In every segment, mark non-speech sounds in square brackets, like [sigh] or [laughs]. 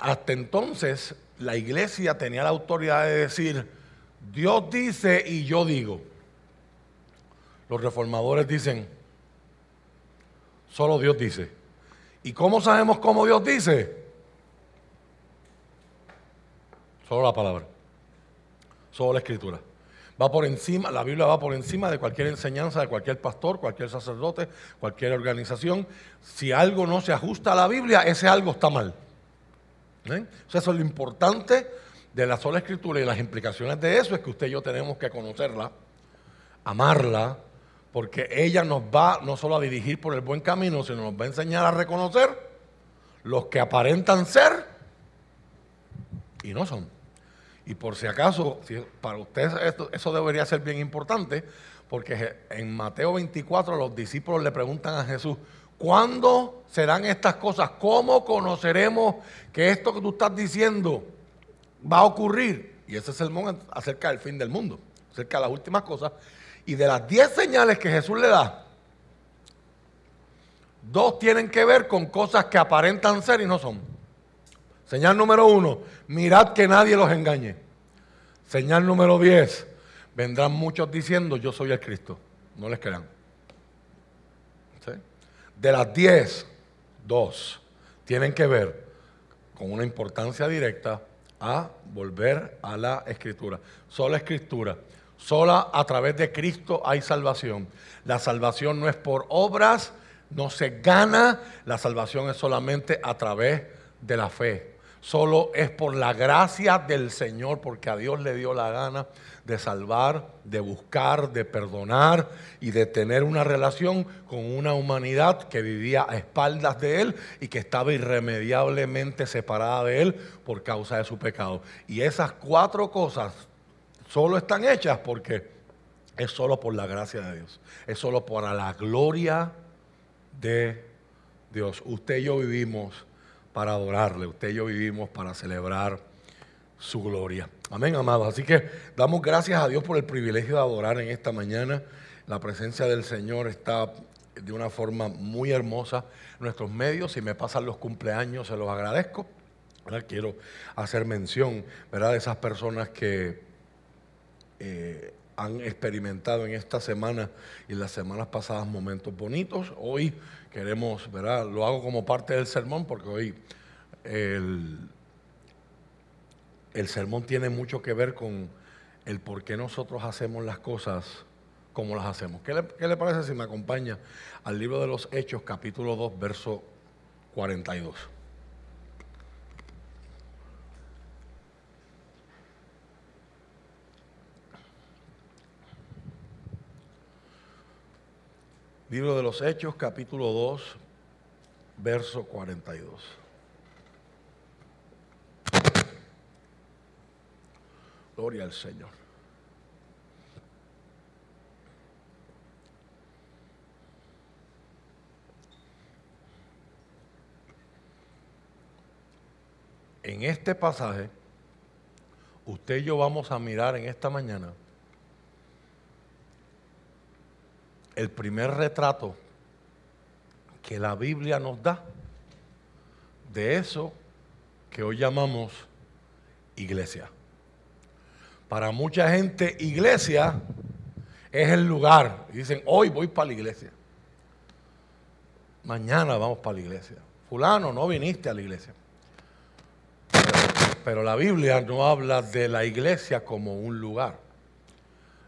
hasta entonces la iglesia tenía la autoridad de decir, Dios dice y yo digo. Los reformadores dicen, solo Dios dice. ¿Y cómo sabemos cómo Dios dice? Solo la palabra, solo la escritura. Va por encima, la Biblia va por encima de cualquier enseñanza de cualquier pastor, cualquier sacerdote, cualquier organización. Si algo no se ajusta a la Biblia, ese algo está mal. ¿Eh? eso es lo importante de la sola escritura y las implicaciones de eso es que usted y yo tenemos que conocerla, amarla, porque ella nos va no solo a dirigir por el buen camino, sino nos va a enseñar a reconocer los que aparentan ser y no son. Y por si acaso, para usted eso debería ser bien importante, porque en Mateo 24 los discípulos le preguntan a Jesús, ¿cuándo serán estas cosas? ¿Cómo conoceremos que esto que tú estás diciendo va a ocurrir? Y ese sermón acerca del fin del mundo, acerca de las últimas cosas. Y de las diez señales que Jesús le da, dos tienen que ver con cosas que aparentan ser y no son. Señal número uno, mirad que nadie los engañe. Señal número diez, vendrán muchos diciendo yo soy el Cristo. No les crean. De las diez, dos tienen que ver con una importancia directa a volver a la escritura. Sola escritura. Sola a través de Cristo hay salvación. La salvación no es por obras, no se gana. La salvación es solamente a través de la fe solo es por la gracia del Señor, porque a Dios le dio la gana de salvar, de buscar, de perdonar y de tener una relación con una humanidad que vivía a espaldas de Él y que estaba irremediablemente separada de Él por causa de su pecado. Y esas cuatro cosas solo están hechas porque es solo por la gracia de Dios, es solo para la gloria de Dios. Usted y yo vivimos para adorarle. Usted y yo vivimos para celebrar su gloria. Amén, amados. Así que damos gracias a Dios por el privilegio de adorar en esta mañana. La presencia del Señor está de una forma muy hermosa en nuestros medios. Si me pasan los cumpleaños, se los agradezco. Quiero hacer mención ¿verdad? de esas personas que eh, han experimentado en esta semana y en las semanas pasadas momentos bonitos. Hoy queremos, ¿verdad? Lo hago como parte del sermón porque hoy el, el sermón tiene mucho que ver con el por qué nosotros hacemos las cosas como las hacemos. ¿Qué le, qué le parece si me acompaña al libro de los Hechos, capítulo 2, verso 42? Libro de los Hechos, capítulo 2, verso 42. Gloria al Señor. En este pasaje, usted y yo vamos a mirar en esta mañana el primer retrato que la Biblia nos da de eso que hoy llamamos iglesia. Para mucha gente, iglesia es el lugar. Dicen, hoy voy para la iglesia. Mañana vamos para la iglesia. Fulano, no viniste a la iglesia. pero la Biblia no habla de la iglesia como un lugar.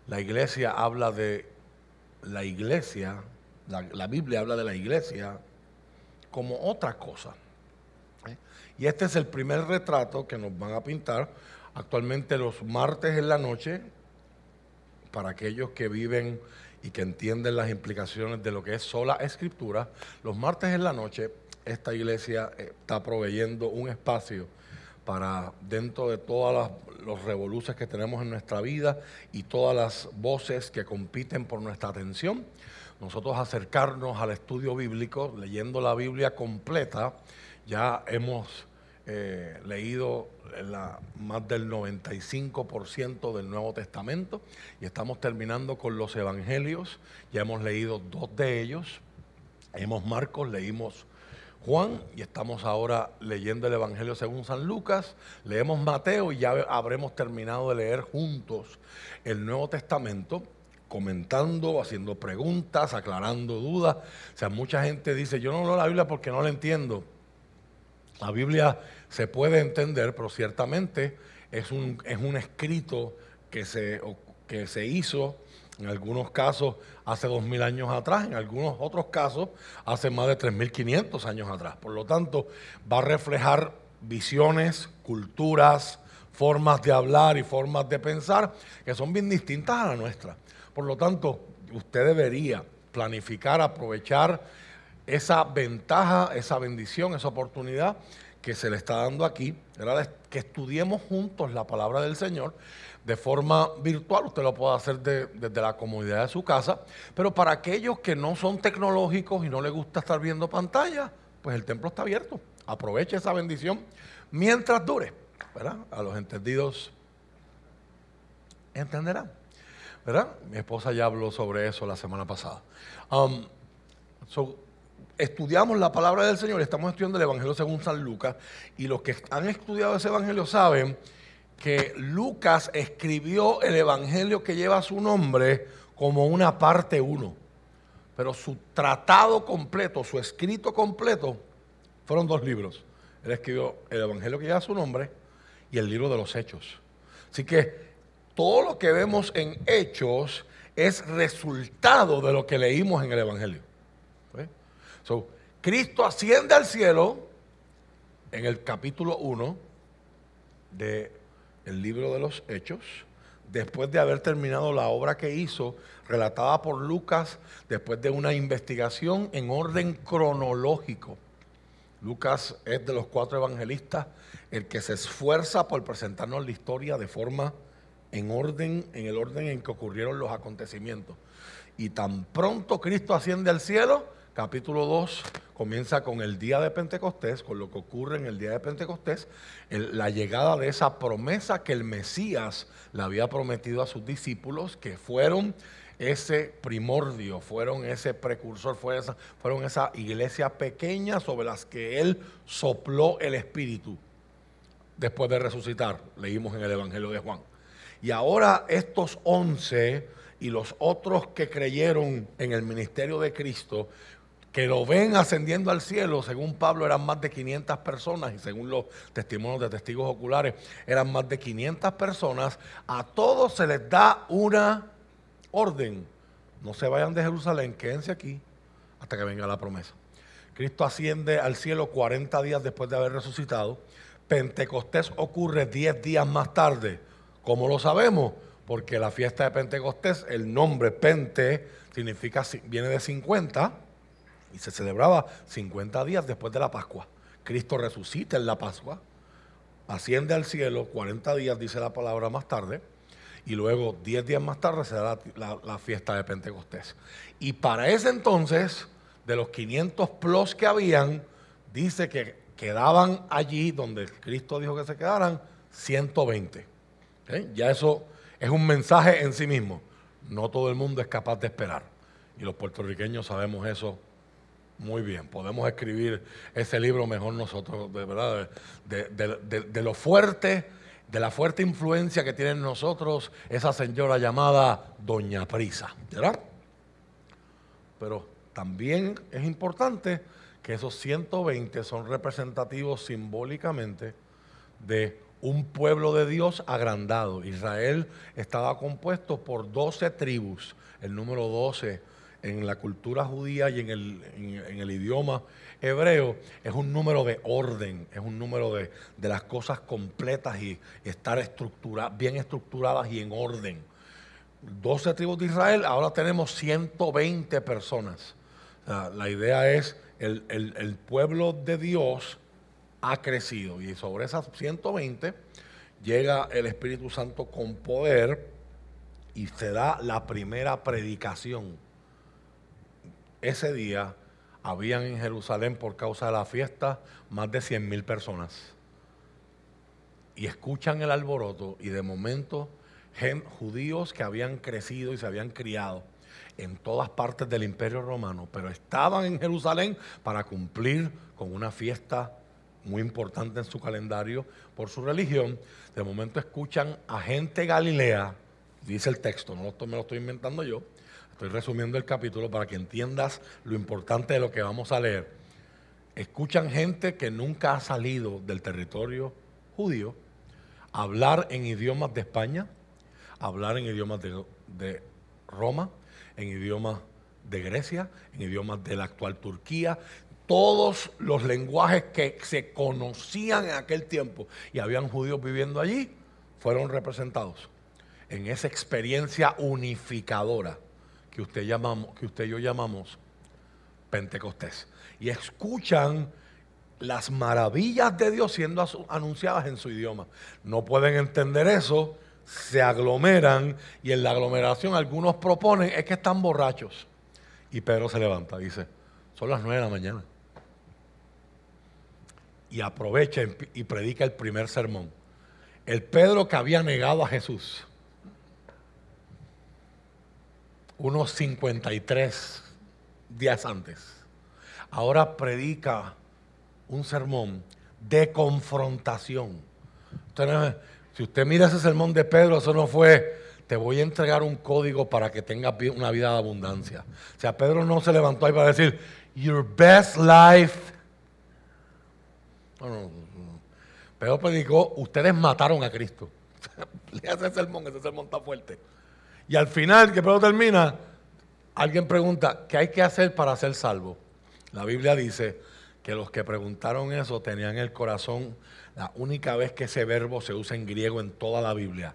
La iglesia habla de la iglesia, la, Biblia habla de la iglesia como otra cosa. ¿eh? Y este es el primer retrato que nos van a pintar actualmente los martes en la noche, para aquellos que viven y que entienden las implicaciones de lo que es sola escritura, los martes en la noche esta iglesia está proveyendo un espacio para dentro de todas los revoluciones que tenemos en nuestra vida y todas las voces que compiten por nuestra atención, nosotros acercarnos al estudio bíblico, leyendo la Biblia completa, ya hemos eh, leído más del 95% del Nuevo Testamento y estamos terminando con los Evangelios, ya hemos leído dos de ellos, hemos Marcos, leímos Juan y estamos ahora leyendo el Evangelio según San Lucas. Leemos Mateo y ya habremos terminado de leer juntos el Nuevo Testamento, comentando, haciendo preguntas, aclarando dudas. O sea, mucha gente dice, yo no leo la Biblia porque no la entiendo. La Biblia se puede entender, pero ciertamente es un, es un escrito que se, que se hizo en algunos casos hace dos mil años atrás, en algunos otros casos hace más de 3.500 años atrás. Por lo tanto, va a reflejar visiones, culturas, formas de hablar y formas de pensar que son bien distintas a la nuestra. Por lo tanto, usted debería planificar, aprovechar esa ventaja, esa bendición, esa oportunidad que se le está dando aquí, que estudiemos juntos la palabra del Señor de forma virtual, usted lo puede hacer desde la comodidad de su casa, pero para aquellos que no son tecnológicos y no les gusta estar viendo pantalla, pues el templo está abierto. Aproveche esa bendición mientras dure, ¿verdad? A los entendidos entenderán, ¿verdad? Mi esposa ya habló sobre eso la semana pasada. Um, estudiamos la palabra del Señor, estamos estudiando el Evangelio según San Lucas, y los que han estudiado ese Evangelio saben que Lucas escribió el Evangelio que lleva su nombre como una parte uno. Pero su tratado completo, su escrito completo, fueron dos libros. Él escribió el Evangelio que lleva su nombre y el libro de los Hechos. Así que todo lo que vemos en Hechos es resultado de lo que leímos en el Evangelio. Cristo asciende al cielo en el capítulo 1 de el libro de los Hechos, después de haber terminado la obra que hizo, relatada por Lucas, después de una investigación en orden cronológico. Lucas es de los cuatro evangelistas el que se esfuerza por presentarnos la historia de forma en orden, en el orden en que ocurrieron los acontecimientos. Y tan pronto Cristo asciende al cielo, capítulo 2 comienza con el día de Pentecostés, con lo que ocurre en el día de Pentecostés, la llegada de esa promesa que el Mesías le había prometido a sus discípulos, que fueron ese primordio, fueron ese precursor, fueron esa iglesia pequeña sobre las que él sopló el Espíritu después de resucitar, leímos en el Evangelio de Juan. Y ahora estos once y los otros que creyeron en el ministerio de Cristo, que lo ven ascendiendo al cielo, según Pablo eran más de 500 personas y según los testimonios de testigos oculares eran más de 500 personas, a todos se les da una orden. No se vayan de Jerusalén, quédense aquí hasta que venga la promesa. Cristo asciende al cielo 40 días después de haber resucitado. Pentecostés ocurre 10 días más tarde. ¿Cómo lo sabemos? Porque la fiesta de Pentecostés, el nombre Pente, significa, viene de 50 y se celebraba 50 días después de la Pascua. Cristo resucita en la Pascua, asciende al cielo 40 días, dice la palabra más tarde, y luego 10 días más tarde se da la, fiesta de Pentecostés. Y para ese entonces, de los 500 plus que habían, dice que quedaban allí donde Cristo dijo que se quedaran 120. Ya eso es un mensaje en sí mismo. No todo el mundo es capaz de esperar. Y los puertorriqueños sabemos eso muy bien, podemos escribir ese libro mejor nosotros, de verdad, de, lo fuerte, de la fuerte influencia que tiene en nosotros esa señora llamada Doña Prisa, ¿verdad? Pero también es importante que esos 120 son representativos simbólicamente de un pueblo de Dios agrandado. Israel estaba compuesto por 12 tribus, el número 12 en la cultura judía y en el, idioma hebreo es un número de orden, es un número de, las cosas completas y estar bien estructuradas y en orden. 12 tribus de Israel, ahora tenemos 120 personas. la idea es, el, el pueblo de Dios ha crecido y sobre esas 120 llega el Espíritu Santo con poder y se da la primera predicación ese día habían en Jerusalén por causa de la fiesta más de 100 mil personas. Y escuchan el alboroto y de momento judíos que habían crecido y se habían criado en todas partes del imperio romano, pero estaban en Jerusalén para cumplir con una fiesta muy importante en su calendario por su religión. De momento escuchan a gente Galilea, dice el texto, no me lo estoy inventando yo, estoy resumiendo el capítulo para que entiendas lo importante de lo que vamos a leer. Escuchan gente que nunca ha salido del territorio judío hablar en idiomas de España, hablar en idiomas de, Roma, en idiomas de Grecia, en idiomas de la actual Turquía, todos los lenguajes que se conocían en aquel tiempo y habían judíos viviendo allí, fueron representados en esa experiencia unificadora que usted, llamamos, que usted y yo llamamos Pentecostés. Y escuchan las maravillas de Dios siendo anunciadas en su idioma. No pueden entender eso, se aglomeran y en la aglomeración algunos proponen es que están borrachos. Y Pedro se levanta, dice, son las nueve de la mañana. Y aprovecha y predica el primer sermón. El Pedro que había negado a Jesús. Unos 53 días antes. Ahora predica un sermón de confrontación. si usted mira ese sermón de Pedro, eso no fue, te voy a entregar un código para que tengas una vida de abundancia. O sea, Pedro no se levantó ahí para decir, your best life. No, no, no. Pedro predicó, ustedes mataron a Cristo. [laughs] Le hace sermón, ese sermón está fuerte. Y al final, que Pedro termina, alguien pregunta, ¿qué hay que hacer para ser salvo? La Biblia dice, que los que preguntaron eso tenían el corazón, la única vez que ese verbo se usa en griego en toda la Biblia,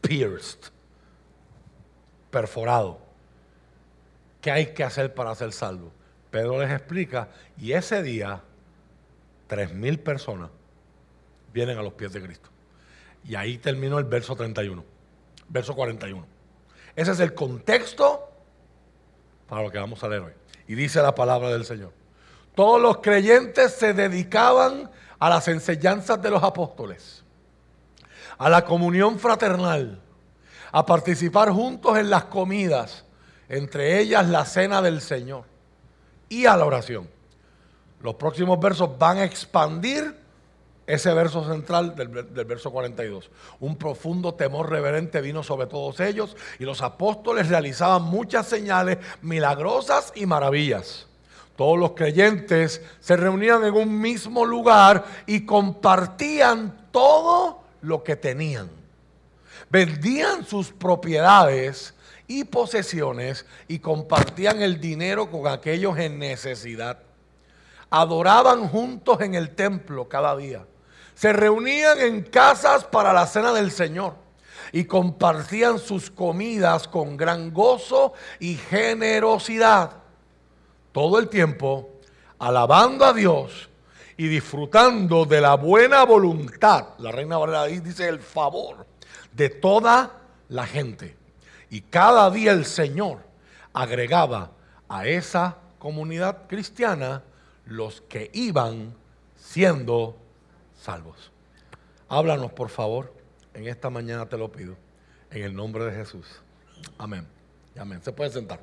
pierced, perforado. ¿Qué hay que hacer para ser salvo? Pedro les explica y ese día tres mil personas vienen a los pies de Cristo. Y ahí terminó el verso 31, verso 41. Ese es el contexto para lo que vamos a leer hoy. Y dice la palabra del Señor. Todos los creyentes se dedicaban a las enseñanzas de los apóstoles, a la comunión fraternal, a participar juntos en las comidas, entre ellas la cena del Señor y a la oración. Los próximos versos van a expandir ese verso central del, verso 42. Un profundo temor reverente vino sobre todos ellos y los apóstoles realizaban muchas señales milagrosas y maravillas. Todos los creyentes se reunían en un mismo lugar y compartían todo lo que tenían. Vendían sus propiedades y posesiones y compartían el dinero con aquellos en necesidad. Adoraban juntos en el templo cada día. Se reunían en casas para la cena del Señor y compartían sus comidas con gran gozo y generosidad todo el tiempo alabando a Dios y disfrutando de la buena voluntad, la reina Valera dice el favor de toda la gente. Y cada día el Señor agregaba a esa comunidad cristiana los que iban siendo salvos. Háblanos, por favor, en esta mañana te lo pido, en el nombre de Jesús. Amén. Amén. Se puede sentar.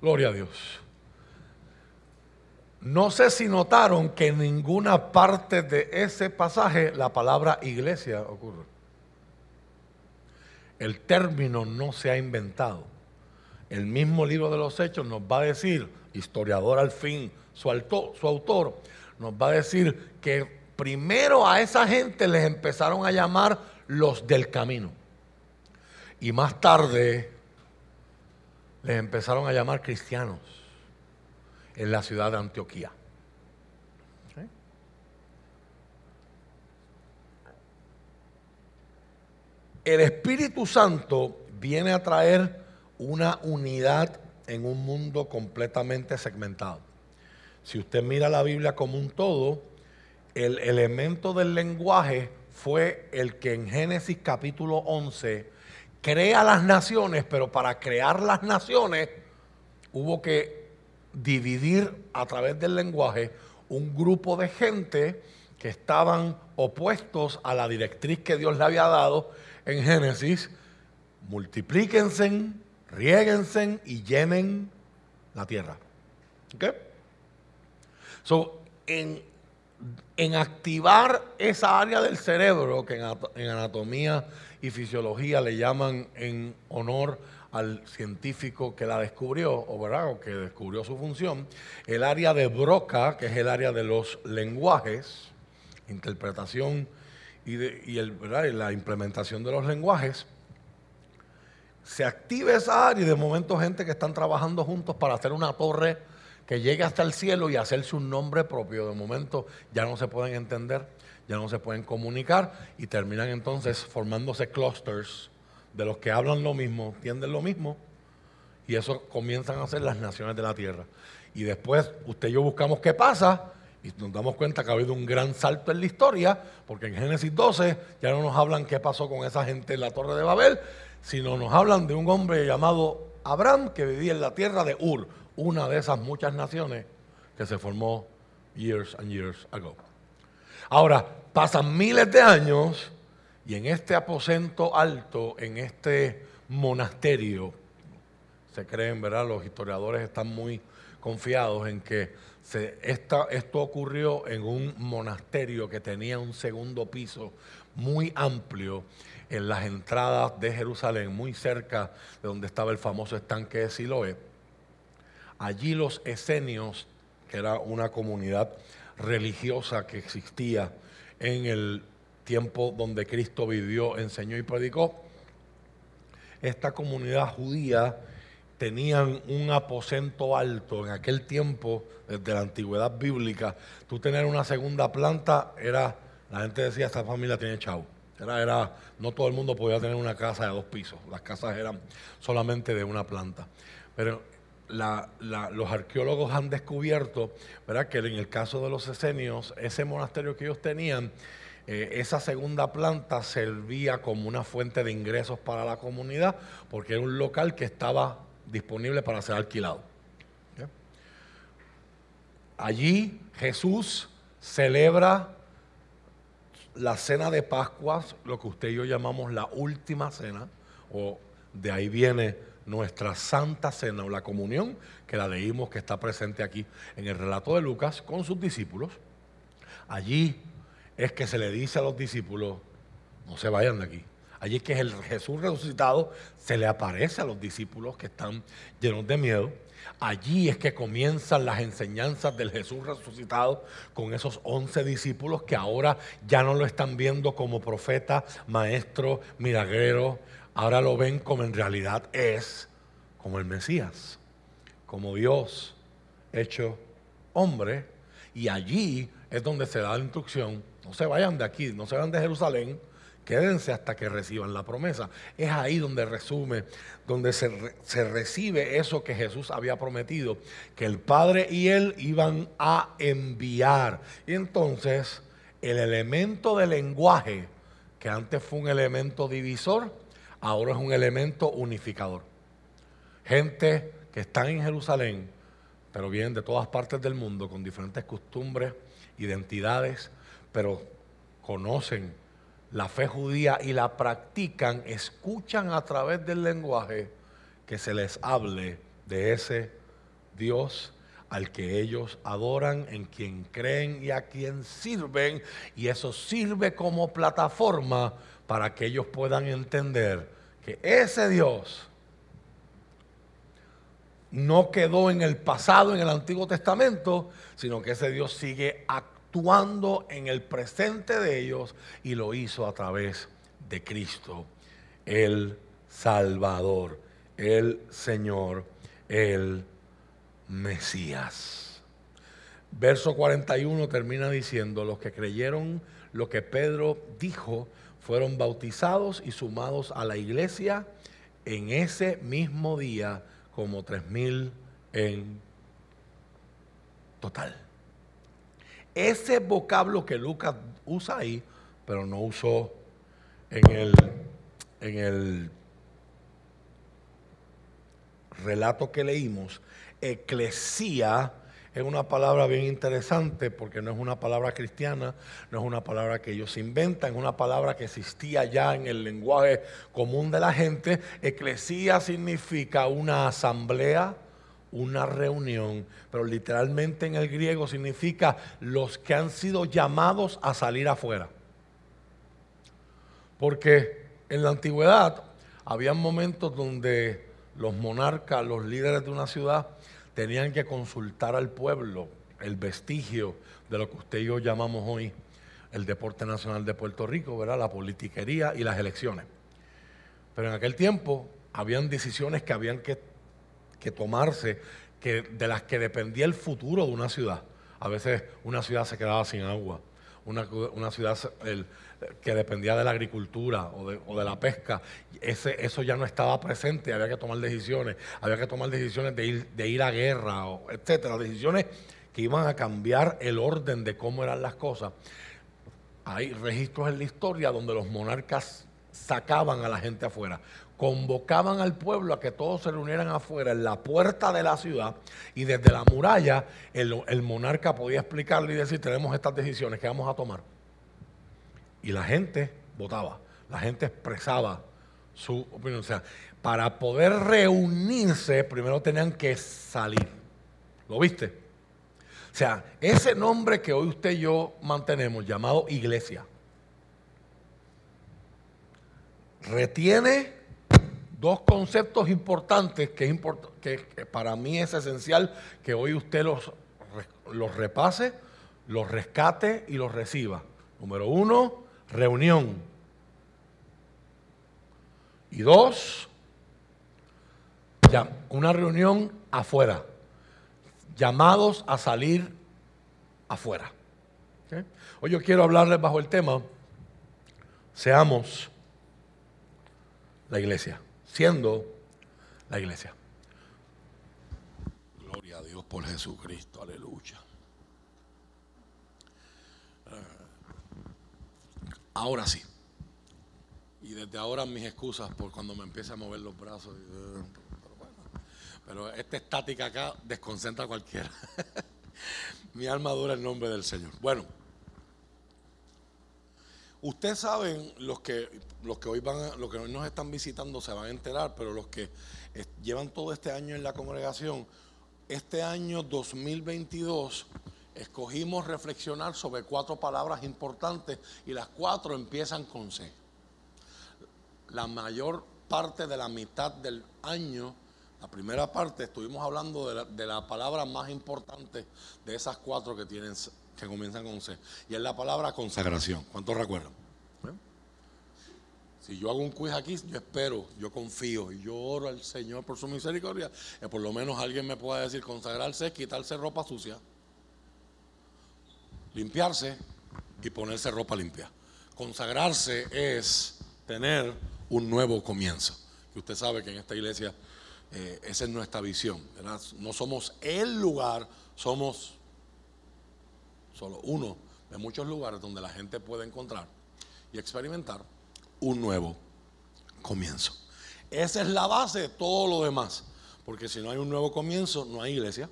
Gloria a Dios. No sé si notaron que en ninguna parte de ese pasaje la palabra iglesia ocurre. El término no se ha inventado. El mismo libro de los Hechos nos va a decir, historiador al fin, su, autor, nos va a decir que primero a esa gente les empezaron a llamar los del camino. Y más tarde les empezaron a llamar cristianos en la ciudad de Antioquía. El Espíritu Santo viene a traer una unidad en un mundo completamente segmentado. Si usted mira la Biblia como un todo, el elemento del lenguaje fue el que en Génesis capítulo 11 crea las naciones, pero para crear las naciones hubo que dividir a través del lenguaje un grupo de gente que estaban opuestos a la directriz que Dios le había dado en Génesis, multiplíquense, riéguense y llenen la tierra. ¿Ok? So, en, en activar esa área del cerebro que en, en anatomía y fisiología le llaman en honor al científico que la descubrió, o, ¿verdad? o que descubrió su función, el área de Broca, que es el área de los lenguajes, interpretación y, y el, la implementación de los lenguajes, se activa esa área y de momento gente que están trabajando juntos para hacer una torre que llegue hasta el cielo y hacerse un nombre propio. De momento ya no se pueden entender, ya no se pueden comunicar y terminan entonces formándose clusters de los que hablan lo mismo, entienden lo mismo y eso comienzan a ser las naciones de la tierra. Y después usted y yo buscamos qué pasa y nos damos cuenta que ha habido un gran salto en la historia, porque en Génesis 12 ya no nos hablan qué pasó con esa gente en la torre de Babel, sino nos hablan de un hombre llamado Abraham que vivía en la tierra de Ur, una de esas muchas naciones que se formó years and years ago. Ahora, pasan miles de años y en este aposento alto, en este monasterio, se creen, ¿verdad? Los historiadores están muy confiados en que esto ocurrió en un monasterio que tenía un segundo piso muy amplio en las entradas de Jerusalén, muy cerca de donde estaba el famoso estanque de Siloé. Allí los esenios, que era una comunidad religiosa que existía en el tiempo donde Cristo vivió, enseñó y predicó, esta comunidad judía tenían un aposento alto en aquel tiempo, desde la antigüedad bíblica. Tú tener una segunda planta era, la gente decía, esta familia tiene chau. Era, era, no todo el mundo podía tener una casa de dos pisos, las casas eran solamente de una planta. Pero los arqueólogos han descubierto ¿verdad? que en el caso de los esenios, ese monasterio que ellos tenían, eh, esa segunda planta servía como una fuente de ingresos para la comunidad, porque era un local que estaba disponible para ser alquilado. Allí Jesús celebra la cena de Pascuas, lo que usted y yo llamamos la última cena, o de ahí viene nuestra santa cena o la comunión, que la leímos que está presente aquí en el relato de Lucas con sus discípulos. Allí es que se le dice a los discípulos, no se vayan de aquí. Allí es que el Jesús resucitado se le aparece a los discípulos que están llenos de miedo Allí es que comienzan las enseñanzas del Jesús resucitado con esos once discípulos que ahora ya no lo están viendo como profeta, maestro, milagrero, ahora lo ven como en realidad es, como el Mesías, como Dios hecho hombre. Y allí es donde se da la instrucción, no se vayan de aquí, no se vayan de Jerusalén, Quédense hasta que reciban la promesa. Es ahí donde resume, donde se, se, recibe eso que Jesús había prometido, que el Padre y Él iban a enviar. Y entonces el elemento del lenguaje, que antes fue un elemento divisor, ahora es un elemento unificador. Gente que están en Jerusalén, pero vienen de todas partes del mundo con diferentes costumbres, identidades, pero conocen la fe judía y la practican, escuchan a través del lenguaje que se les hable de ese Dios al que ellos adoran, en quien creen y a quien sirven, y eso sirve como plataforma para que ellos puedan entender que ese Dios no quedó en el pasado, en el Antiguo Testamento, sino que ese Dios sigue actuando en el presente de ellos y lo hizo a través de Cristo, el Salvador, el Señor, el Mesías. Verso 41 termina diciendo, los que creyeron lo que Pedro dijo fueron bautizados y sumados a la iglesia en ese mismo día como tres mil en total ese vocablo que Lucas usa ahí, pero no usó en el, en el relato que leímos, eclesía es una palabra bien interesante porque no es una palabra cristiana, no es una palabra que ellos inventan, es una palabra que existía ya en el lenguaje común de la gente. Eclesía significa una asamblea, una reunión, pero literalmente en el griego significa los que han sido llamados a salir afuera. Porque en la antigüedad había momentos donde los monarcas, los líderes de una ciudad, tenían que consultar al pueblo el vestigio de lo que usted y yo llamamos hoy el deporte nacional de Puerto Rico, ¿verdad? La politiquería y las elecciones. Pero en aquel tiempo habían decisiones que habían que, tomarse que, de las que dependía el futuro de una ciudad. A veces una ciudad se quedaba sin agua, una, ciudad que dependía de la agricultura o de, la pesca, ese, eso ya no estaba presente, había que tomar decisiones, había que tomar decisiones de ir, de ir a guerra, o, etcétera, decisiones que iban a cambiar el orden de cómo eran las cosas. Hay registros en la historia donde los monarcas sacaban a la gente afuera convocaban al pueblo a que todos se reunieran afuera en la puerta de la ciudad y desde la muralla el, monarca podía explicarle y decir tenemos estas decisiones que vamos a tomar. Y la gente votaba, la gente expresaba su opinión. O sea, para poder reunirse primero tenían que salir. ¿Lo viste? O sea, ese nombre que hoy usted y yo mantenemos llamado iglesia retiene dos conceptos importantes que, que, para mí es esencial que hoy usted los, los repase, los rescate y los reciba. Número uno, reunión. Y dos, una reunión afuera. Llamados a salir afuera. Hoy yo quiero hablarles bajo el tema, seamos la iglesia siendo la iglesia. Gloria a Dios por Jesucristo, aleluya. Eh, ahora sí. Y desde ahora mis excusas por cuando me empiece a mover los brazos. Eh, pero, esta estática acá desconcentra a cualquiera. [laughs] Mi alma dura el nombre del Señor. Bueno. Ustedes saben, los que, los que hoy van, los que nos están visitando se van a enterar, pero los que llevan todo este año en la congregación, este año 2022 escogimos reflexionar sobre cuatro palabras importantes y las cuatro empiezan con C. La mayor parte de la mitad del año, la primera parte, estuvimos hablando de la, de la palabra más importante de esas cuatro que tienen que comienzan con C. Y es la palabra consagración. ¿Cuántos recuerdan? ¿Eh? Si yo hago un quiz aquí, yo espero, yo confío y yo oro al Señor por su misericordia, que por lo menos alguien me pueda decir consagrarse es quitarse ropa sucia, limpiarse y ponerse ropa limpia. Consagrarse es tener un nuevo comienzo. Y usted sabe que en esta iglesia eh, esa es nuestra visión. No somos el lugar, somos solo uno de muchos lugares donde la gente puede encontrar y experimentar un nuevo comienzo. Esa es la base de todo lo demás, porque si no hay un nuevo comienzo, no hay iglesia.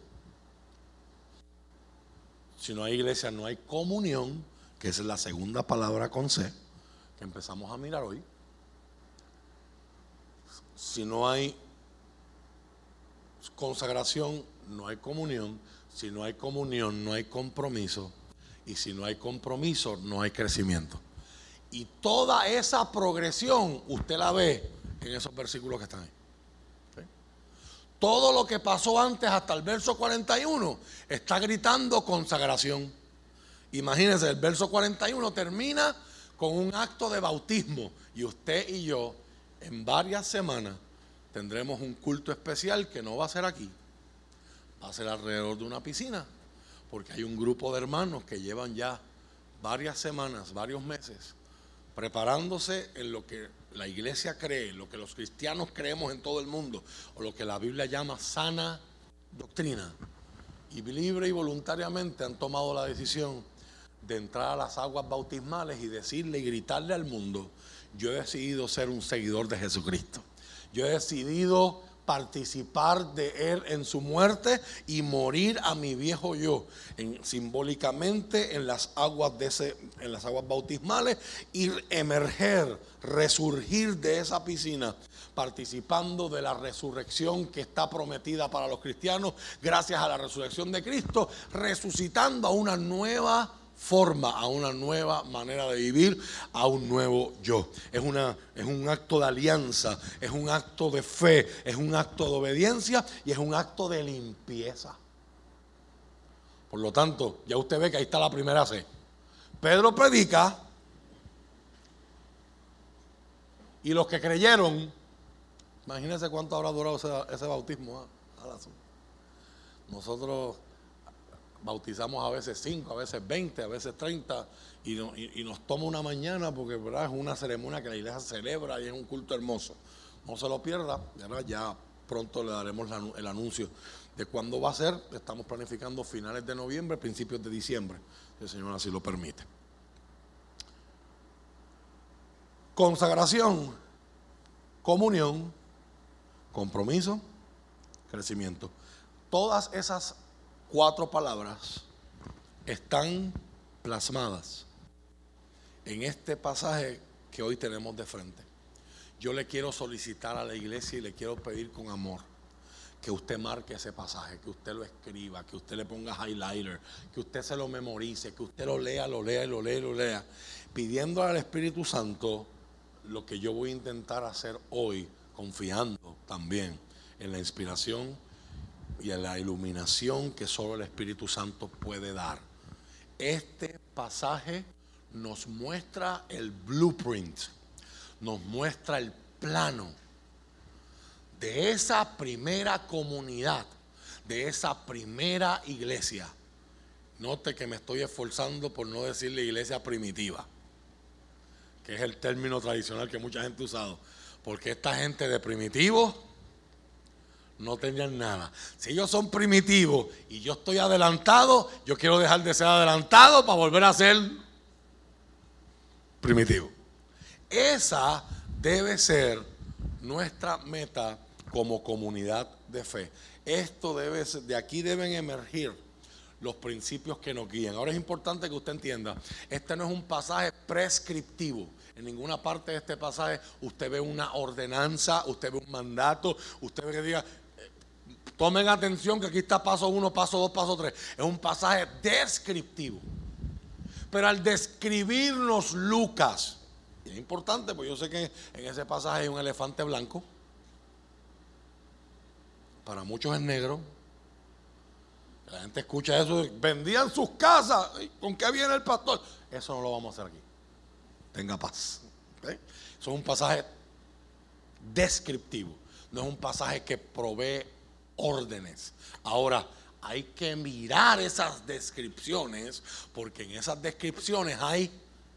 Si no hay iglesia, no hay comunión, que es la segunda palabra con C, que empezamos a mirar hoy. Si no hay consagración, no hay comunión. Si no hay comunión, no hay compromiso. Y si no hay compromiso, no hay crecimiento. Y toda esa progresión usted la ve en esos versículos que están ahí. Todo lo que pasó antes hasta el verso 41 está gritando consagración. Imagínense, el verso 41 termina con un acto de bautismo y usted y yo en varias semanas tendremos un culto especial que no va a ser aquí, ser alrededor de una piscina, porque hay un grupo de hermanos que llevan ya varias semanas, varios meses, preparándose en lo que la iglesia cree, lo que los cristianos creemos en todo el mundo, o lo que la Biblia llama sana doctrina. Y libre y voluntariamente han tomado la decisión de entrar a las aguas bautismales y decirle y gritarle al mundo, yo he decidido ser un seguidor de Jesucristo. Yo he decidido participar de Él en su muerte y morir a mi viejo yo, simbólicamente en las aguas de ese, en las aguas bautismales, y emerger, resurgir de esa piscina, participando de la resurrección que está prometida para los cristianos, gracias a la resurrección de Cristo, resucitando a una nueva forma, a una nueva manera de vivir, a un nuevo yo. Es, una, es un acto de alianza, es un acto de fe, es un acto de obediencia y es un acto de limpieza. Por lo tanto, ya usted ve que ahí está la primera C. Pedro predica y los que creyeron, imagínense cuánto habrá durado ese, bautismo. ¿ah? Nosotros bautizamos a veces 5, a veces 20, a veces 30, y, nos toma una mañana porque es una ceremonia que la iglesia celebra y es un culto hermoso. No se lo pierda, ya pronto le daremos el anuncio de cuándo va a ser. Estamos planificando finales de noviembre, principios de diciembre, si el Señor así lo permite. Consagración, comunión, compromiso, crecimiento. Todas esas cuatro palabras están plasmadas en este pasaje que hoy tenemos de frente. Yo le quiero solicitar a la iglesia y le quiero pedir con amor que usted marque ese pasaje, que usted lo escriba, que usted le ponga highlighter, que usted se lo memorice, que usted lo lea, lo lea, lo lea, lo lea, pidiendo al Espíritu Santo lo que yo voy a intentar hacer hoy, confiando también en la inspiración y a la iluminación que solo el Espíritu Santo puede dar. Este pasaje nos muestra el blueprint, nos muestra el plano de esa primera comunidad, de esa primera iglesia. Note que me estoy esforzando por no decirle iglesia primitiva, que es el término tradicional que mucha gente ha usado, porque esta gente de primitivo no tenían nada. Si ellos son primitivos y yo estoy adelantado, yo quiero dejar de ser adelantado para volver a ser primitivo. Esa debe ser nuestra meta como comunidad de fe. Esto debe ser, de aquí deben emergir los principios que nos guían. Ahora es importante que usted entienda, este no es un pasaje prescriptivo. En ninguna parte de este pasaje usted ve una ordenanza, usted ve un mandato, usted ve que diga, Tomen atención que aquí está paso uno, paso dos, paso tres. Es un pasaje descriptivo. Pero al describirnos Lucas, y es importante, pues yo sé que en ese pasaje hay un elefante blanco. Para muchos es negro. La gente escucha eso, vendían sus casas. ¿Con qué viene el pastor? Eso no lo vamos a hacer aquí. Tenga paz. Eso es un pasaje descriptivo. No es un pasaje que provee órdenes. Ahora, hay que mirar esas descripciones porque en esas descripciones hay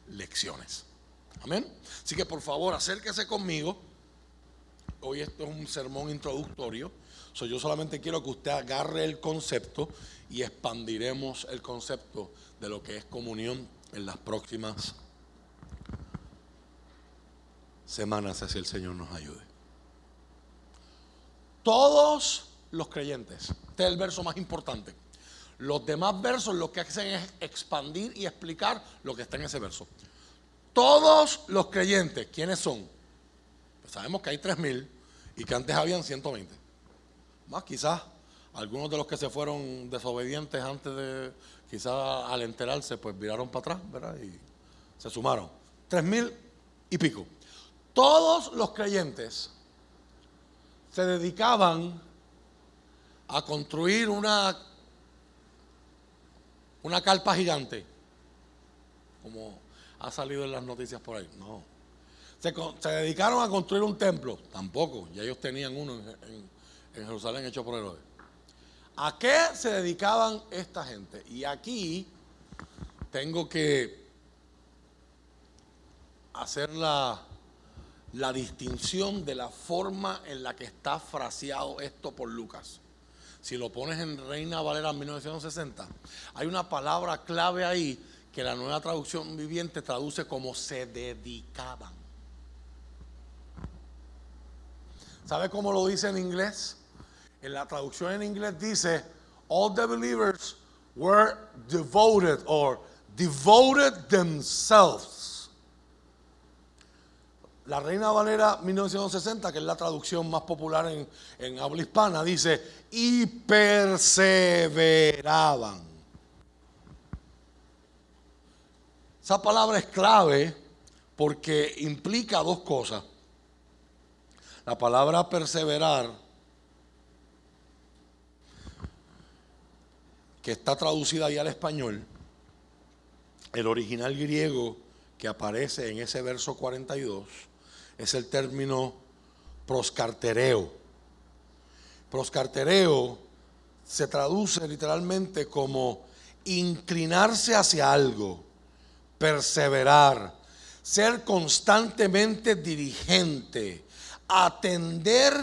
lecciones. Amén. Así que por favor, acérquese conmigo. Hoy esto es un sermón introductorio. yo solamente quiero que usted agarre el concepto y expandiremos el concepto de lo que es comunión en las próximas semanas, así el Señor nos ayude. Todos los creyentes. Este es el verso más importante. Los demás versos lo que hacen es expandir y explicar lo que está en ese verso. Todos los creyentes, ¿quiénes son? Pues sabemos que hay 3.000 y que antes habían 120. Más quizás algunos de los que se fueron desobedientes antes de, quizás al enterarse, pues viraron para atrás, ¿verdad? Y se sumaron. 3.000 y pico. Todos los creyentes se dedicaban a construir una, una carpa gigante, como ha salido en las noticias por ahí. No. Se, dedicaron a construir un templo, tampoco, ya ellos tenían uno en, Jerusalén hecho por Herodes. ¿A qué se dedicaban esta gente? Y aquí tengo que hacer la, la distinción de la forma en la que está fraseado esto por Lucas si lo pones en Reina Valera 1960, hay una palabra clave ahí que la nueva traducción viviente traduce como se dedicaban. ¿Sabe cómo lo dice en inglés? En la traducción en inglés dice, all the believers were devoted or devoted themselves. La Reina Valera 1960, que es la traducción más popular en, habla hispana, dice, y perseveraban. Esa palabra es clave porque implica dos cosas. La palabra perseverar, que está traducida ya al español, el original griego que aparece en ese verso 42 es el término proscartereo. Proscartereo se traduce literalmente como inclinarse hacia algo, perseverar, ser constantemente dirigente, atender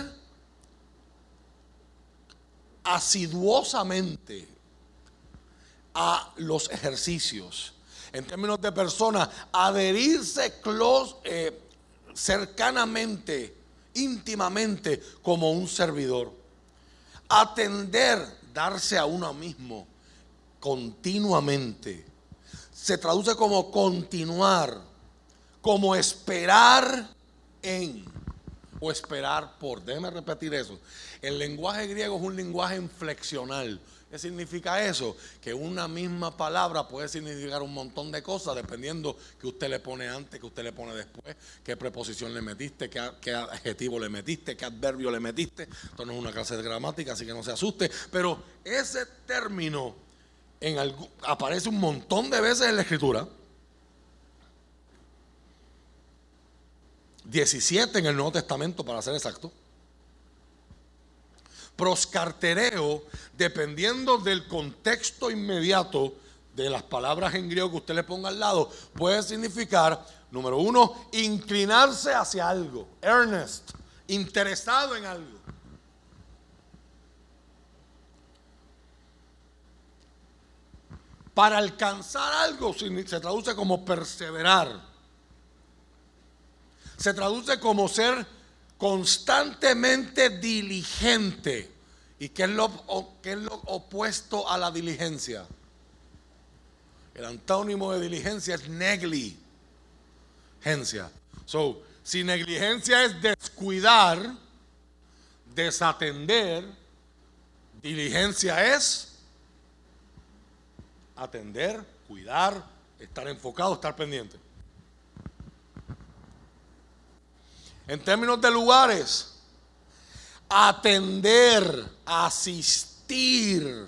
asiduosamente a los ejercicios. En términos de persona, adherirse close, eh, cercanamente, íntimamente, como un servidor. Atender, darse a uno mismo continuamente. Se traduce como continuar, como esperar en o esperar por. Déjeme repetir eso. El lenguaje griego es un lenguaje inflexional. ¿Qué significa eso? Que una misma palabra puede significar un montón de cosas dependiendo que usted le pone antes, que usted le pone después, qué preposición le metiste, qué, adjetivo le metiste, qué adverbio le metiste. Esto no es una clase de gramática, así que no se asuste. Pero ese término aparece un montón de veces en la escritura. 17 en el Nuevo Testamento, para ser exacto. Proscartereo, dependiendo del contexto inmediato de las palabras en griego que usted le ponga al lado, puede significar, número uno, inclinarse hacia algo, earnest, interesado en algo. Para alcanzar algo se traduce como perseverar se traduce como ser constantemente diligente. ¿Y qué es lo, es lo opuesto a la diligencia? El antónimo de diligencia es negligencia. So, si negligencia es descuidar, desatender, diligencia es atender, cuidar, estar enfocado, estar pendiente. En términos de lugares, atender, asistir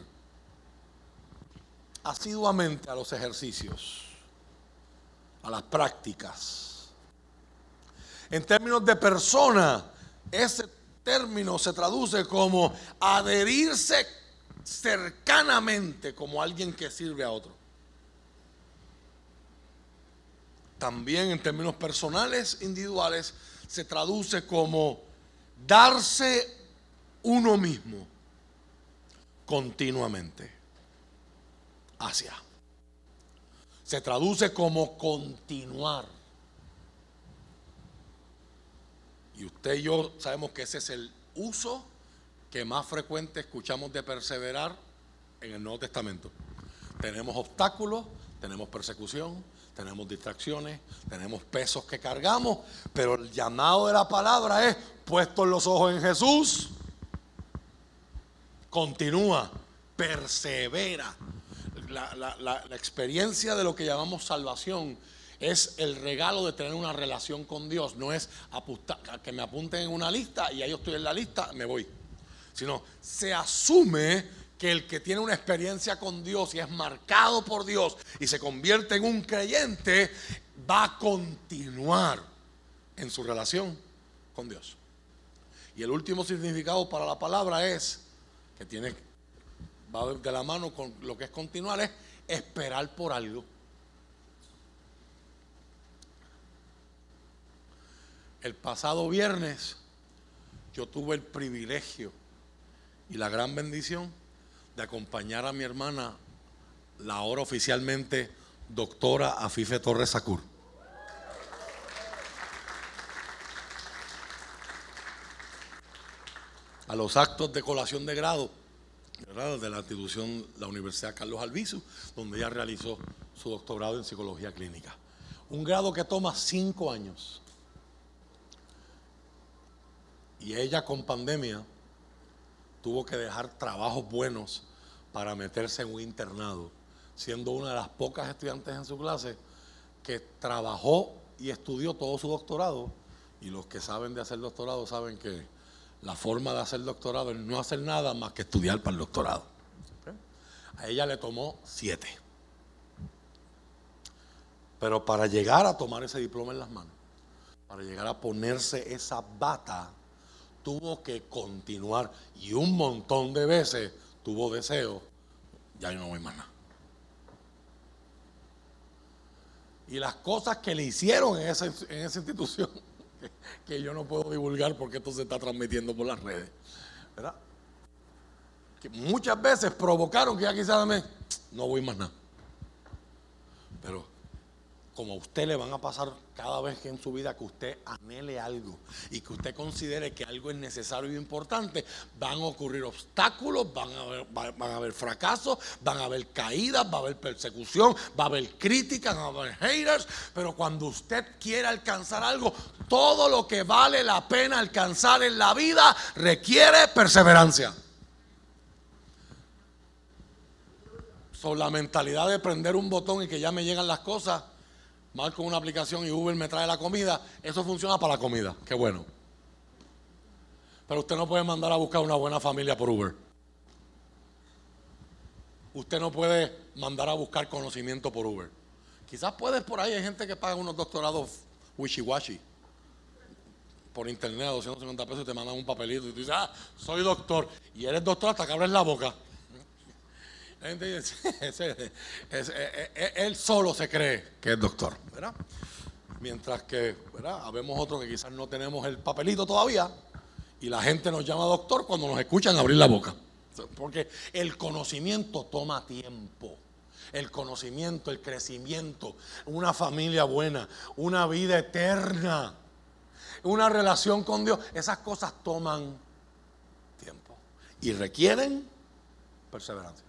asiduamente a los ejercicios, a las prácticas. En términos de persona, ese término se traduce como adherirse cercanamente como alguien que sirve a otro. También en términos personales, individuales, se traduce como darse uno mismo continuamente hacia. Se traduce como continuar. Y usted y yo sabemos que ese es el uso que más frecuente escuchamos de perseverar en el Nuevo Testamento. Tenemos obstáculos, tenemos persecución, tenemos distracciones, tenemos pesos que cargamos, pero el llamado de la palabra es puestos los ojos en Jesús, continúa, persevera. La, experiencia de lo que llamamos salvación es el regalo de tener una relación con Dios, no es que me apunten en una lista y ahí yo estoy en la lista, me voy, sino se asume que el que tiene una experiencia con Dios y es marcado por Dios y se convierte en un creyente, va a continuar en su relación con Dios. Y el último significado para la palabra es, que tiene, va de la mano con lo que es continuar, es esperar por algo. El pasado viernes yo tuve el privilegio y la gran bendición de acompañar a mi hermana, la ahora oficialmente doctora Afife Torres Sacur. a los actos de colación de grado de la institución, la Universidad Carlos Albizu, donde ella realizó su doctorado en psicología clínica. Un grado que toma cinco años. Y ella con pandemia tuvo que dejar trabajos buenos para meterse en un internado, siendo una de las pocas estudiantes en su clase que trabajó y estudió todo su doctorado. Y los que saben de hacer doctorado saben que la forma de hacer doctorado es no hacer nada más que estudiar para el doctorado. A ella le tomó siete. Pero para llegar a tomar ese diploma en las manos, para llegar a ponerse esa bata, tuvo que continuar y un montón de veces tuvo deseo, ya yo no voy más nada. Y las cosas que le hicieron en esa, en esa institución [laughs] que yo no puedo divulgar porque esto se está transmitiendo por las redes. ¿Verdad? Que muchas veces provocaron que ya quizás me, no voy más nada. Pero como a usted le van a pasar cada vez que en su vida que usted anhele algo y que usted considere que algo es necesario y importante, van a ocurrir obstáculos, van a haber, van a haber fracasos, van a haber caídas, va a haber persecución, va a haber críticas, va a haber haters, pero cuando usted quiere alcanzar algo, todo lo que vale la pena alcanzar en la vida requiere perseverancia. Son la mentalidad de prender un botón y que ya me llegan las cosas marco una aplicación y Uber me trae la comida, eso funciona para la comida, qué bueno. Pero usted no puede mandar a buscar una buena familia por Uber. Usted no puede mandar a buscar conocimiento por Uber. Quizás puedes por ahí, hay gente que paga unos doctorados wishy-washy por internet, 250 pesos y te mandan un papelito y tú dices, ah, soy doctor. Y eres doctor hasta que abres la boca. [laughs] él solo se cree que es doctor, ¿verdad? Mientras que, ¿verdad? Habemos otros que quizás no tenemos el papelito todavía y la gente nos llama doctor cuando nos escuchan abrir la boca. Porque el conocimiento toma tiempo. El conocimiento, el crecimiento, una familia buena, una vida eterna, una relación con Dios, esas cosas toman tiempo y requieren perseverancia.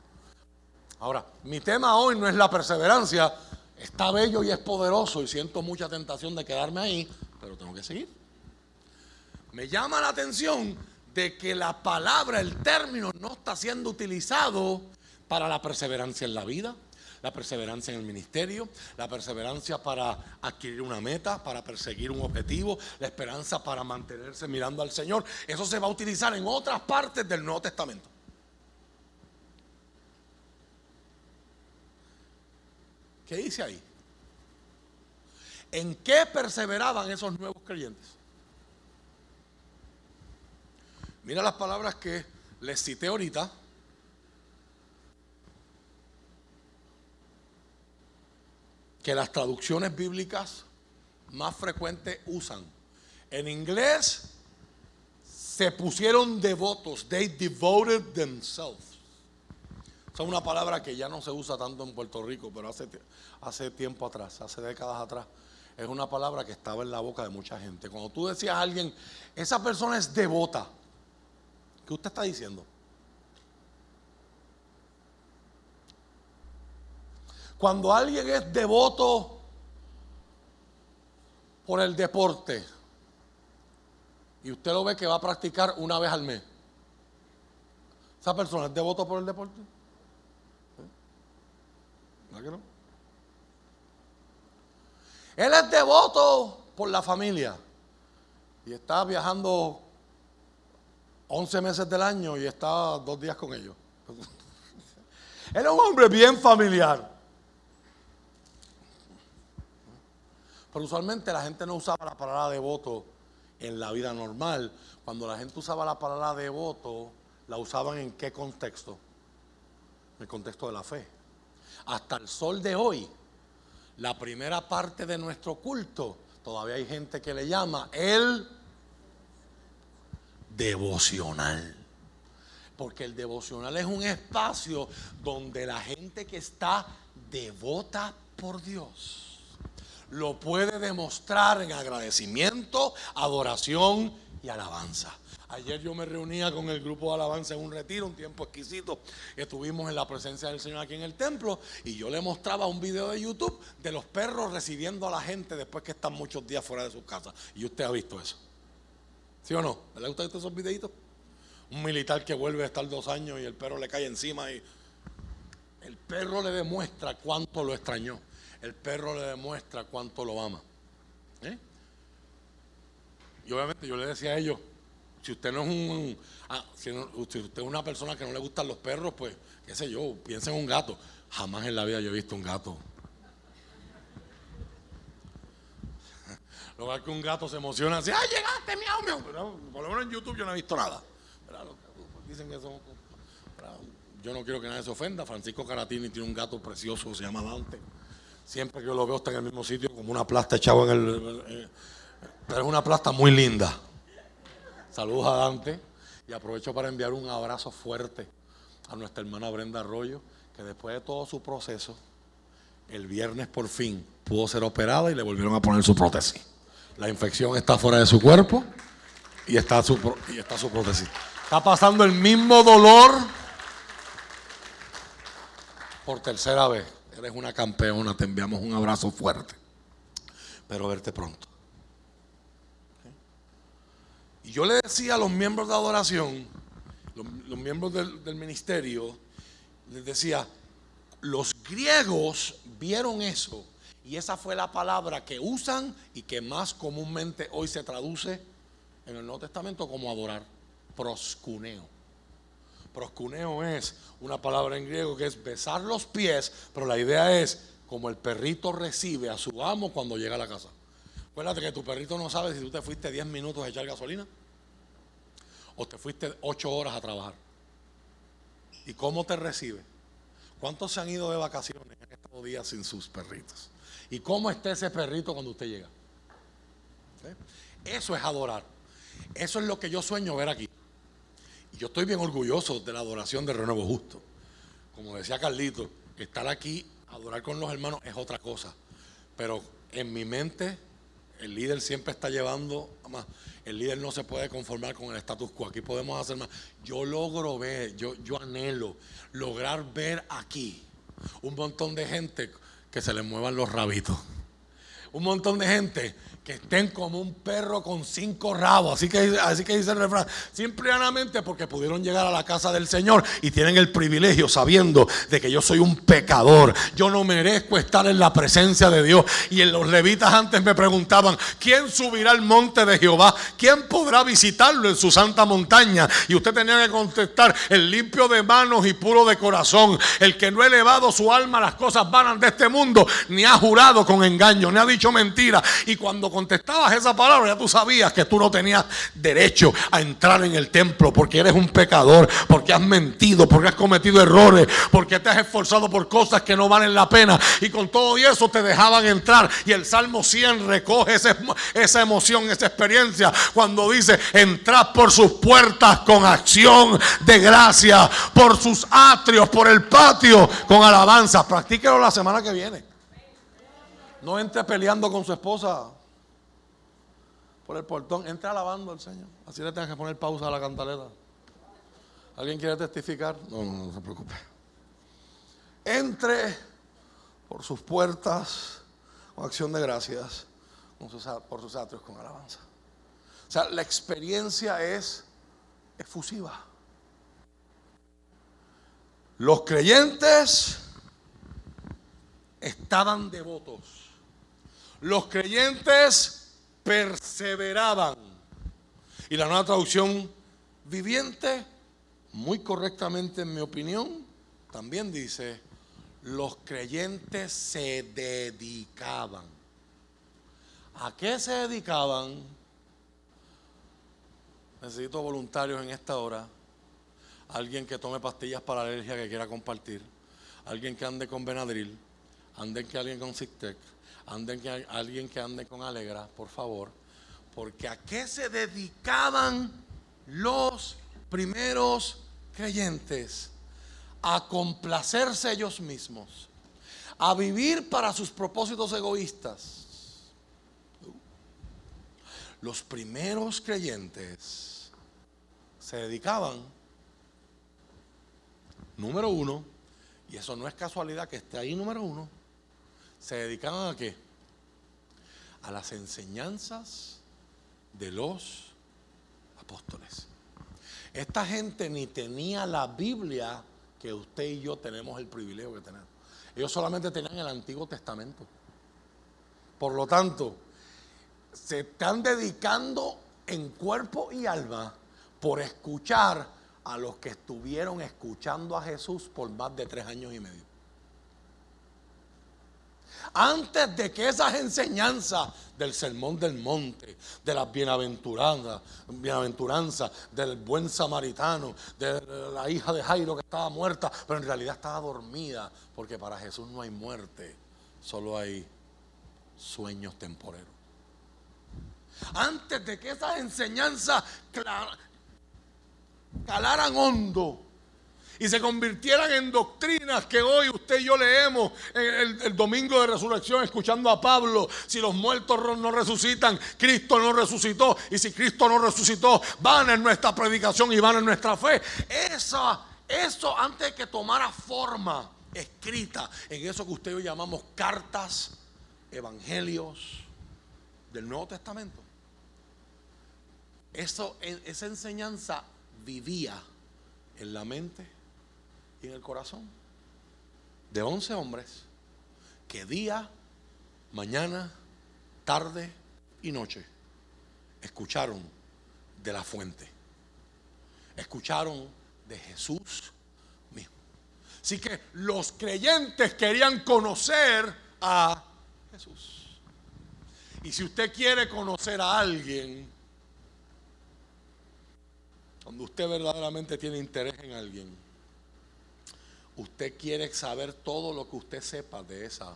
Ahora, mi tema hoy no es la perseverancia. Está bello y es poderoso y siento mucha tentación de quedarme ahí, pero tengo que seguir. Me llama la atención de que la palabra, el término, no está siendo utilizado para la perseverancia en la vida, la perseverancia en el ministerio, la perseverancia para adquirir una meta, para perseguir un objetivo, la esperanza para mantenerse mirando al Señor. Eso se va a utilizar en otras partes del Nuevo Testamento. ¿Qué dice ahí? ¿En qué perseveraban esos nuevos creyentes? Mira las palabras que les cité ahorita. Que las traducciones bíblicas más frecuentes usan. En inglés se pusieron devotos. They devoted themselves es una palabra que ya no se usa tanto en Puerto Rico, pero hace, hace tiempo atrás, hace décadas atrás, es una palabra que estaba en la boca de mucha gente. Cuando tú decías a alguien, esa persona es devota, ¿qué usted está diciendo? Cuando alguien es devoto por el deporte y usted lo ve que va a practicar una vez al mes, ¿esa persona es devoto por el deporte? Él es devoto por la familia y está viajando 11 meses del año y está dos días con ellos. [laughs] Él es un hombre bien familiar. Pero usualmente la gente no usaba la palabra devoto en la vida normal. Cuando la gente usaba la palabra devoto, la usaban en qué contexto? En el contexto de la fe hasta el sol de hoy, la primera parte de nuestro culto, todavía hay gente que le llama el devocional. Porque el devocional es un espacio donde la gente que está devota por Dios lo puede demostrar en agradecimiento, adoración y alabanza. Ayer yo me reunía con el grupo de alabanza en un retiro, un tiempo exquisito. Estuvimos en la presencia del Señor aquí en el templo y yo le mostraba un video de YouTube de los perros recibiendo a la gente después que están muchos días fuera de sus casas. Y usted ha visto eso. ¿Sí o no? ¿Le gustan esos videitos? Un militar que vuelve a estar dos años y el perro le cae encima y el perro le demuestra cuánto lo extrañó. El perro le demuestra cuánto lo ama. ¿Eh? Y obviamente yo le decía a ellos, si usted no es un, ah, si, usted es una persona que no le gustan los perros, pues, qué sé yo, piensa en un gato. Jamás en la vida yo he visto un gato. Lo que un gato se emociona así, ¡ay, llegaste, miau, miau! por lo menos en YouTube yo no he visto nada. Dicen que son. Yo no quiero que nadie se ofenda. Francisco Caratini tiene un gato precioso, se llama Dante. Siempre que yo lo veo está en el mismo sitio, como una plasta echada en el. Eh, pero es una plasta muy linda. Saludos a Dante y aprovecho para enviar un abrazo fuerte a nuestra hermana Brenda Arroyo, que después de todo su proceso, el viernes por fin pudo ser operada y le volvieron a poner su prótesis. La infección está fuera de su cuerpo y está su, y está su prótesis. Está pasando el mismo dolor por tercera vez. Eres una campeona, te enviamos un abrazo fuerte. Pero verte pronto. Y yo le decía a los miembros de adoración, los, miembros del, del ministerio, les decía, los griegos vieron eso y esa fue la palabra que usan y que más comúnmente hoy se traduce en el Nuevo Testamento como adorar, proscuneo. Proscuneo es una palabra en griego que es besar los pies, pero la idea es como el perrito recibe a su amo cuando llega a la casa. Acuérdate que tu perrito no sabe si tú te fuiste 10 minutos a echar gasolina o te fuiste 8 horas a trabajar. ¿Y cómo te recibe? ¿Cuántos se han ido de vacaciones en estos días sin sus perritos? ¿Y cómo está ese perrito cuando usted llega? Eso es adorar. Eso es lo que yo sueño ver aquí. Y yo estoy bien orgulloso de la adoración de Renuevo Justo. Como decía Carlito, estar aquí, adorar con los hermanos es otra cosa. Pero en mi mente el líder siempre está llevando más. El líder no se puede conformar con el status quo. Aquí podemos hacer más. Yo logro ver, yo, yo anhelo lograr ver aquí un montón de gente que se les muevan los rabitos. Un montón de gente que estén como un perro con cinco rabos. Así que, así que dice el refrán. Simplemente porque pudieron llegar a la casa del Señor y tienen el privilegio sabiendo de que yo soy un pecador. Yo no merezco estar en la presencia de Dios. Y en los levitas antes me preguntaban, ¿quién subirá al monte de Jehová? ¿Quién podrá visitarlo en su santa montaña? Y usted tenía que contestar, el limpio de manos y puro de corazón, el que no ha elevado su alma a las cosas vanas de este mundo, ni ha jurado con engaño, ni ha dicho mentira. Y cuando contestabas esa palabra, ya tú sabías que tú no tenías derecho a entrar en el templo porque eres un pecador, porque has mentido, porque has cometido errores, porque te has esforzado por cosas que no valen la pena. Y con todo eso te dejaban entrar. Y el Salmo 100 recoge esa emoción, esa experiencia, cuando dice, entrad por sus puertas con acción de gracia, por sus atrios, por el patio, con alabanza. Practíquelo la semana que viene. No entre peleando con su esposa por el portón, entra alabando al Señor. Así le tengas que poner pausa a la cantaleta. ¿Alguien quiere testificar? No, no, no se preocupe. Entre por sus puertas con acción de gracias, por sus atrios con alabanza. O sea, la experiencia es efusiva. Los creyentes estaban devotos. Los creyentes perseveraban. Y la nueva traducción viviente, muy correctamente en mi opinión, también dice, los creyentes se dedicaban. ¿A qué se dedicaban? Necesito voluntarios en esta hora. Alguien que tome pastillas para alergia que quiera compartir. Alguien que ande con Benadryl. Anden que alguien con Zictec anden que alguien que ande con Alegra, por favor, porque a qué se dedicaban los primeros creyentes a complacerse ellos mismos, a vivir para sus propósitos egoístas. los primeros creyentes se dedicaban, número uno, y eso no es casualidad que esté ahí número uno, se dedicaban a qué? A las enseñanzas de los apóstoles. Esta gente ni tenía la Biblia que usted y yo tenemos el privilegio de tener. Ellos solamente tenían el Antiguo Testamento. Por lo tanto, se están dedicando en cuerpo y alma por escuchar a los que estuvieron escuchando a Jesús por más de tres años y medio. Antes de que esas enseñanzas del sermón del monte, de las bienaventuranzas, bienaventuranza, del buen samaritano, de la hija de Jairo que estaba muerta, pero en realidad estaba dormida, porque para Jesús no hay muerte, solo hay sueños temporeros. Antes de que esas enseñanzas calaran hondo y se convirtieran en doctrinas que hoy usted y yo leemos el, domingo de resurrección escuchando a Pablo, si los muertos no resucitan, Cristo no resucitó, y si Cristo no resucitó, van en nuestra predicación y van en nuestra fe. Esa, eso antes de que tomara forma escrita en eso que usted y yo llamamos cartas, evangelios del Nuevo Testamento. Eso, esa enseñanza vivía en la mente en el corazón de 11 hombres que día, mañana, tarde y noche escucharon de la fuente. Escucharon de Jesús mismo. Así que los creyentes querían conocer a Jesús. Y si usted quiere conocer a alguien, cuando usted verdaderamente tiene interés en alguien, usted quiere saber todo lo que usted sepa de esa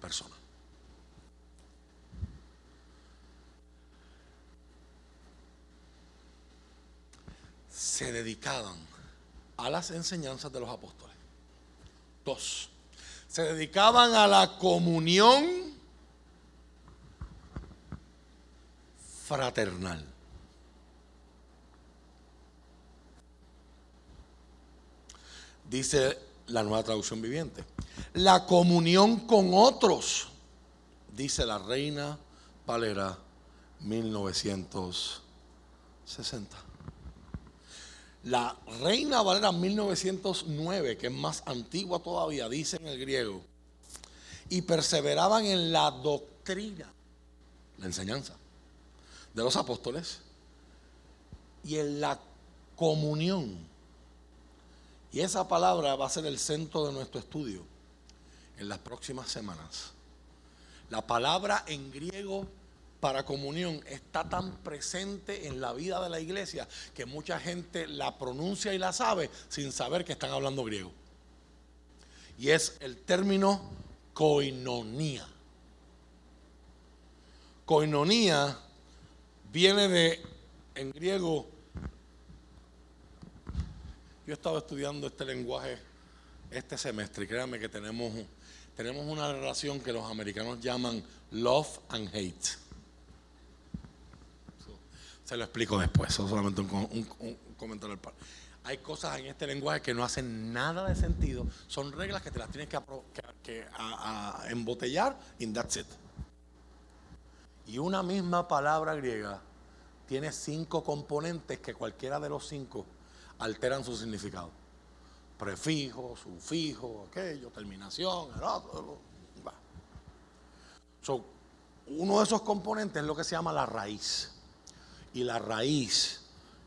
persona. Se dedicaban a las enseñanzas de los apóstoles. Dos, se dedicaban a la comunión fraternal. Dice la nueva traducción viviente. La comunión con otros, dice la Reina Valera 1960. La Reina Valera 1909, que es más antigua todavía, dice en el griego, y perseveraban en la doctrina, la enseñanza de los apóstoles, y en la comunión y esa palabra va a ser el centro de nuestro estudio en las próximas semanas. La palabra en griego para comunión está tan presente en la vida de la iglesia que mucha gente la pronuncia y la sabe sin saber que están hablando griego. Y es el término koinonía. Koinonía viene de, en griego, yo he estado estudiando este lenguaje este semestre y créanme que tenemos, tenemos una relación que los americanos llaman love and hate. Se lo explico después, solamente un, comentario par. Hay cosas en este lenguaje que no hacen nada de sentido, son reglas que te las tienes que, que, embotellar y that's it. Y una misma palabra griega tiene cinco componentes que cualquiera de los cinco alteran su significado. Prefijo, sufijo, aquello, terminación, el otro. uno de esos componentes es lo que se llama la raíz. Y la raíz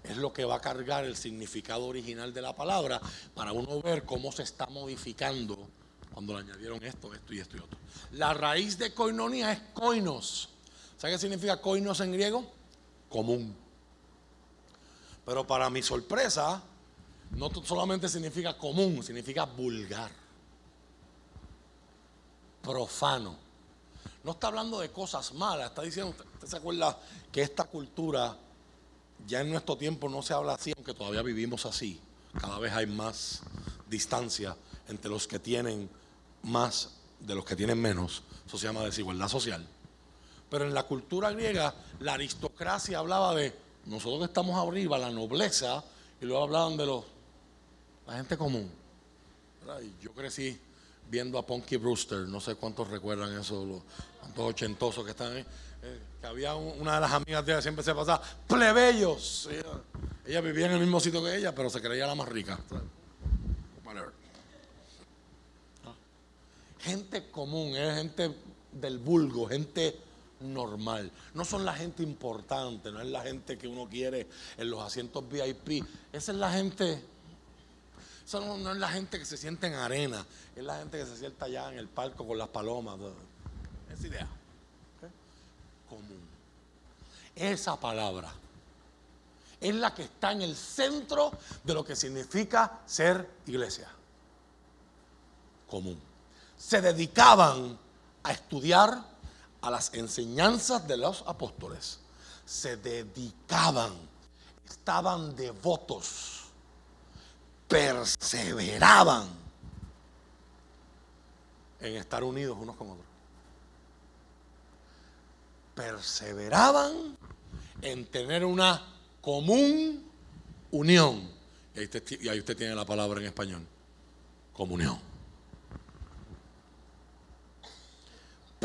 es lo que va a cargar el significado original de la palabra para uno ver cómo se está modificando cuando le añadieron esto, esto y esto y otro. La raíz de koinonia es koinos. ¿Sabe qué significa koinos en griego? Común. Pero para mi sorpresa, no solamente significa común, significa vulgar, profano. No está hablando de cosas malas, está diciendo, usted se acuerda que esta cultura ya en nuestro tiempo no se habla así, aunque todavía vivimos así. Cada vez hay más distancia entre los que tienen más de los que tienen menos. Eso se llama desigualdad social. Pero en la cultura griega, la aristocracia hablaba de nosotros que estamos arriba, la nobleza, y luego hablaban de los, la gente común. Yo crecí viendo a Punky Brewster, no sé cuántos recuerdan eso, los cuantos ochentosos que están ahí. Eh, que había una de las amigas de ella siempre se pasaba, plebeyos. Ella, vivía en el mismo sitio que ella, pero se creía la más rica. Gente común, es gente del vulgo, gente normal. No son la gente importante, no es la gente que uno quiere en los asientos VIP. Esa es la gente, no, es la gente que se siente en arena, es la gente que se sienta allá en el palco con las palomas. Esa idea. Común. Esa palabra es la que está en el centro de lo que significa ser iglesia. Común se dedicaban a estudiar a las enseñanzas de los apóstoles. Se dedicaban, estaban devotos, perseveraban en estar unidos unos con otros. Perseveraban en tener una común unión. Y ahí, usted, tiene la palabra en español. Comunión.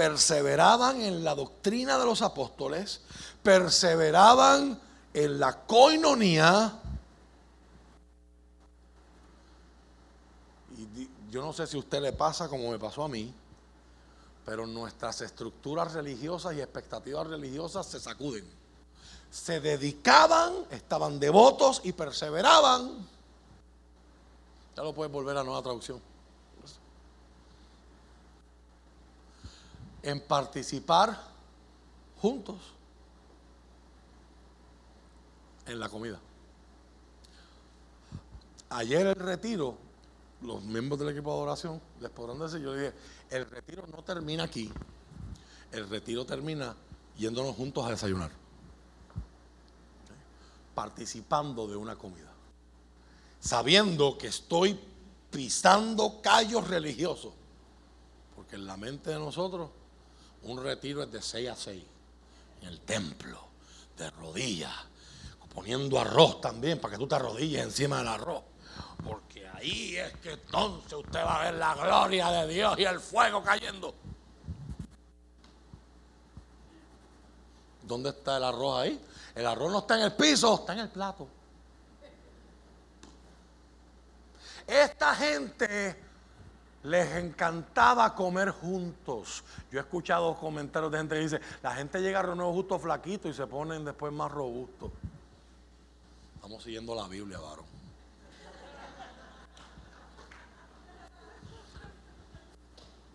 Perseveraban en la doctrina de los apóstoles, perseveraban en la coinonía. Y yo no sé si a usted le pasa como me pasó a mí, pero nuestras estructuras religiosas y expectativas religiosas se sacuden. Se dedicaban, estaban devotos y perseveraban. Ya lo puedes volver a nueva traducción. En participar juntos en la comida. Ayer el retiro, los miembros del equipo de adoración les podrán decir, yo dije, el retiro no termina aquí, el retiro termina yéndonos juntos a desayunar, participando de una comida, sabiendo que estoy pisando callos religiosos, porque en la mente de nosotros un retiro es de 6 a 6 en el templo, de rodillas, poniendo arroz también para que tú te arrodilles encima del arroz. Porque ahí es que entonces usted va a ver la gloria de Dios y el fuego cayendo. ¿Dónde está el arroz ahí? El arroz no está en el piso, está en el plato. Esta gente les encantaba comer juntos. Yo he escuchado comentarios de gente que dice, la gente llega a reuniones justo flaquito y se ponen después más robustos. Estamos siguiendo la Biblia, varón.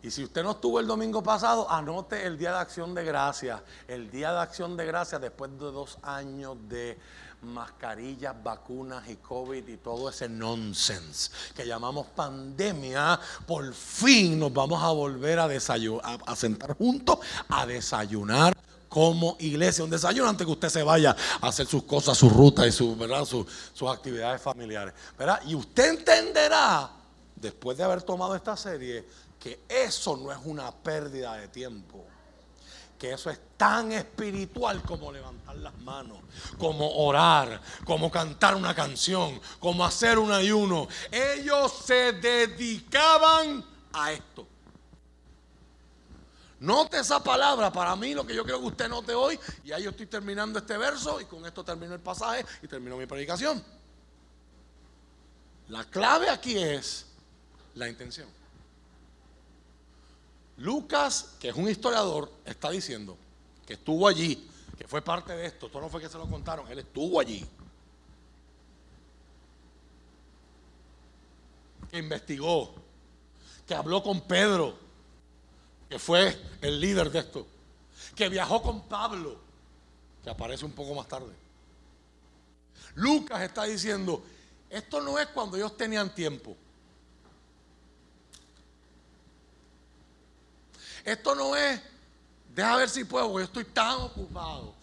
Y si usted no estuvo el domingo pasado, anote el Día de Acción de Gracias. El Día de Acción de Gracias después de dos años de mascarillas, vacunas y COVID y todo ese nonsense que llamamos pandemia, por fin nos vamos a volver a, desayunar, a, sentar juntos a desayunar como iglesia, un desayuno antes que usted se vaya a hacer sus cosas, su ruta y su, sus actividades familiares. ¿verdad? Y usted entenderá, después de haber tomado esta serie, que eso no es una pérdida de tiempo que eso es tan espiritual como levantar las manos, como orar, como cantar una canción, como hacer un ayuno. Ellos se dedicaban a esto. Note esa palabra, para mí lo que yo quiero que usted note hoy, y ahí yo estoy terminando este verso y con esto termino el pasaje y termino mi predicación. La clave aquí es la intención. Lucas, que es un historiador, está diciendo que estuvo allí, que fue parte de esto. Esto no fue que se lo contaron, él estuvo allí. Que investigó, que habló con Pedro, que fue el líder de esto, que viajó con Pablo, que aparece un poco más tarde. Lucas está diciendo, esto no es cuando ellos tenían tiempo. Esto no es, deja ver si puedo, yo estoy tan ocupado.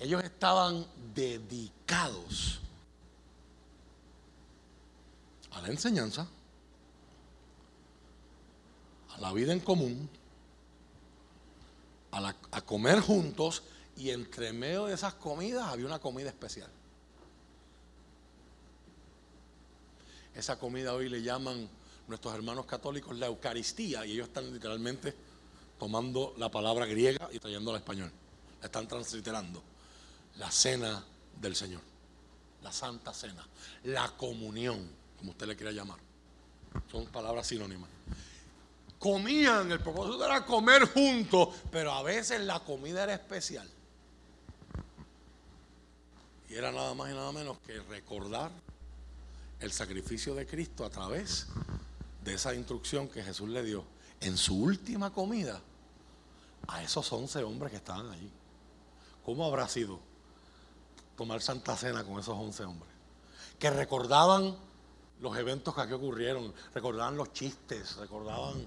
Ellos estaban dedicados a la enseñanza, la vida en común, a, a comer juntos y entre medio de esas comidas había una comida especial. Esa comida hoy le llaman nuestros hermanos católicos la Eucaristía y ellos están literalmente tomando la palabra griega y trayéndola al español. La están transliterando. La cena del Señor. La Santa Cena. La comunión, como usted le quiera llamar. Son palabras sinónimas. Comían, el propósito era comer juntos, pero a veces la comida era especial. Y era nada más y nada menos que recordar el sacrificio de Cristo a través de esa instrucción que Jesús le dio en su última comida a esos once hombres que estaban allí. ¿Cómo habrá sido tomar Santa Cena con esos once hombres? Que recordaban los eventos que aquí ocurrieron, recordaban los chistes, recordaban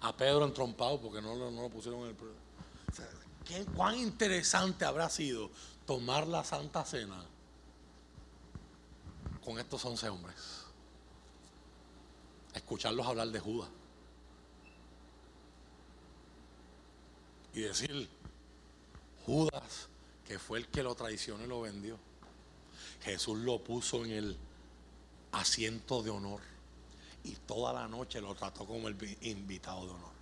a Pedro entrompado porque no, lo pusieron en el... ¿qué, ¿Cuán interesante habrá sido tomar la Santa Cena con estos once hombres? Escucharlos hablar de Judas. Y decir, Judas, que fue el que lo traicionó y lo vendió. Jesús lo puso en el asiento de honor y toda la noche lo trató como el invitado de honor.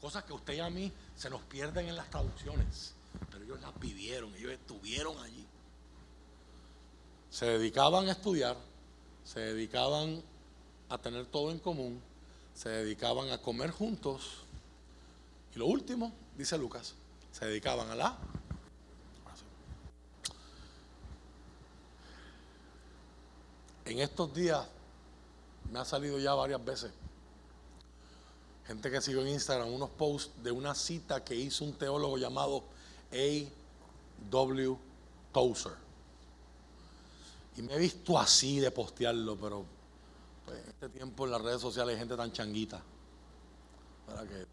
Cosas que usted y a mí se nos pierden en las traducciones, pero ellos las vivieron, ellos estuvieron allí. Se dedicaban a estudiar, se dedicaban a tener todo en común, se dedicaban a comer juntos y lo último, dice Lucas, se dedicaban a la En estos días me ha salido ya varias veces gente que sigue en Instagram unos posts de una cita que hizo un teólogo llamado A. W. Tozer. Y me he visto así de postearlo, pero pues, este tiempo en las redes sociales hay gente tan changuita. Para que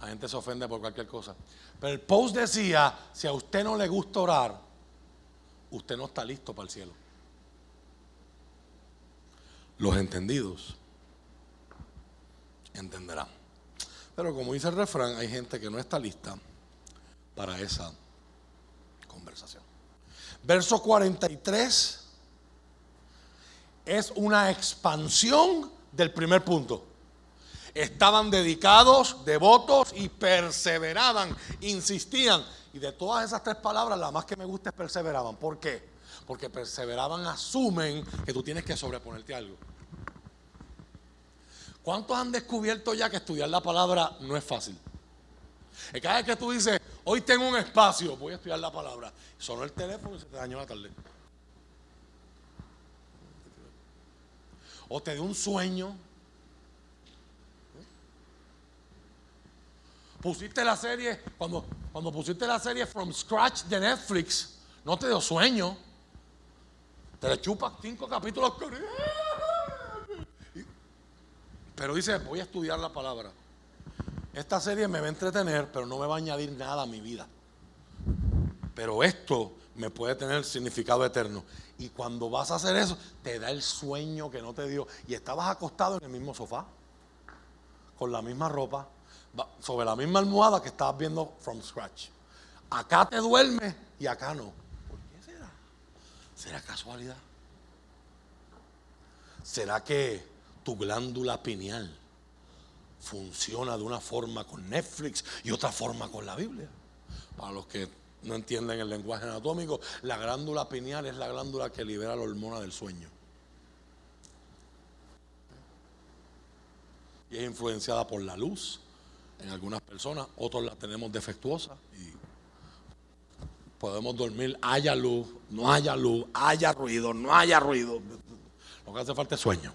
la gente se ofende por cualquier cosa. Pero el post decía, si a usted no le gusta orar, usted no está listo para el cielo. Los entendidos entenderán. Pero como dice el refrán, hay gente que no está lista para esa conversación. Verso 43 es una expansión del primer punto. Estaban dedicados, devotos y perseveraban, insistían. Y de todas esas tres palabras, la más que me gusta es perseveraban. ¿Por qué? Porque perseveraban asumen que tú tienes que sobreponerte a algo. ¿Cuántos han descubierto ya que estudiar la palabra no es fácil? Cada vez que tú dices, hoy tengo un espacio, voy a estudiar la palabra, sonó el teléfono y se te dañó la tarde. O te dio un sueño. Pusiste la serie, cuando, cuando pusiste la serie From Scratch de Netflix, no te dio sueño. Te le chupas cinco capítulos. Pero dice, voy a estudiar la palabra. Esta serie me va a entretener, pero no me va a añadir nada a mi vida. Pero esto me puede tener significado eterno. Y cuando vas a hacer eso, te da el sueño que no te dio. Y estabas acostado en el mismo sofá, con la misma ropa, sobre la misma almohada que estabas viendo from scratch. Acá te duermes y acá no. ¿Por qué será? ¿Será casualidad? ¿Será que tu glándula pineal funciona de una forma con Netflix y otra forma con la Biblia. Para los que no entienden el lenguaje anatómico, la glándula pineal es la glándula que libera la hormona del sueño. Y es influenciada por la luz en algunas personas, otros la tenemos defectuosa y podemos dormir, haya luz, no haya luz, haya ruido, no haya ruido. Lo que hace falta es sueño.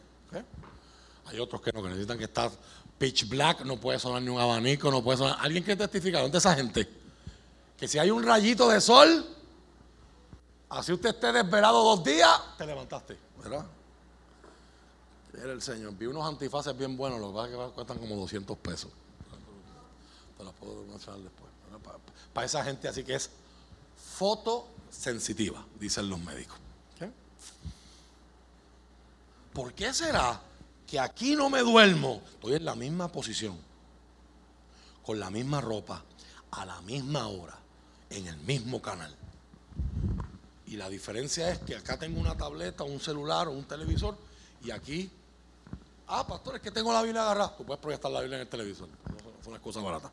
Hay otros que no, que necesitan que estar pitch black, no puede sonar ni un abanico, no puede sonar. ¿Alguien que testifica? ¿Dónde esa gente? Que si hay un rayito de sol, así usted esté desvelado dos días, te levantaste, ¿verdad? Era el Señor. Vi unos antifaces bien buenos, lo que pasa es que cuestan como 200 pesos. Te los puedo mostrar después. Para, esa gente así que es fotosensitiva, dicen los médicos. ¿Por qué será que aquí no me duermo, estoy en la misma posición, con la misma ropa, a la misma hora, en el mismo canal. Y la diferencia es que acá tengo una tableta, un celular o un televisor y aquí, ah, pastor, es que tengo la Biblia agarrada. Tú puedes proyectar la Biblia en el televisor. Es una cosa barata.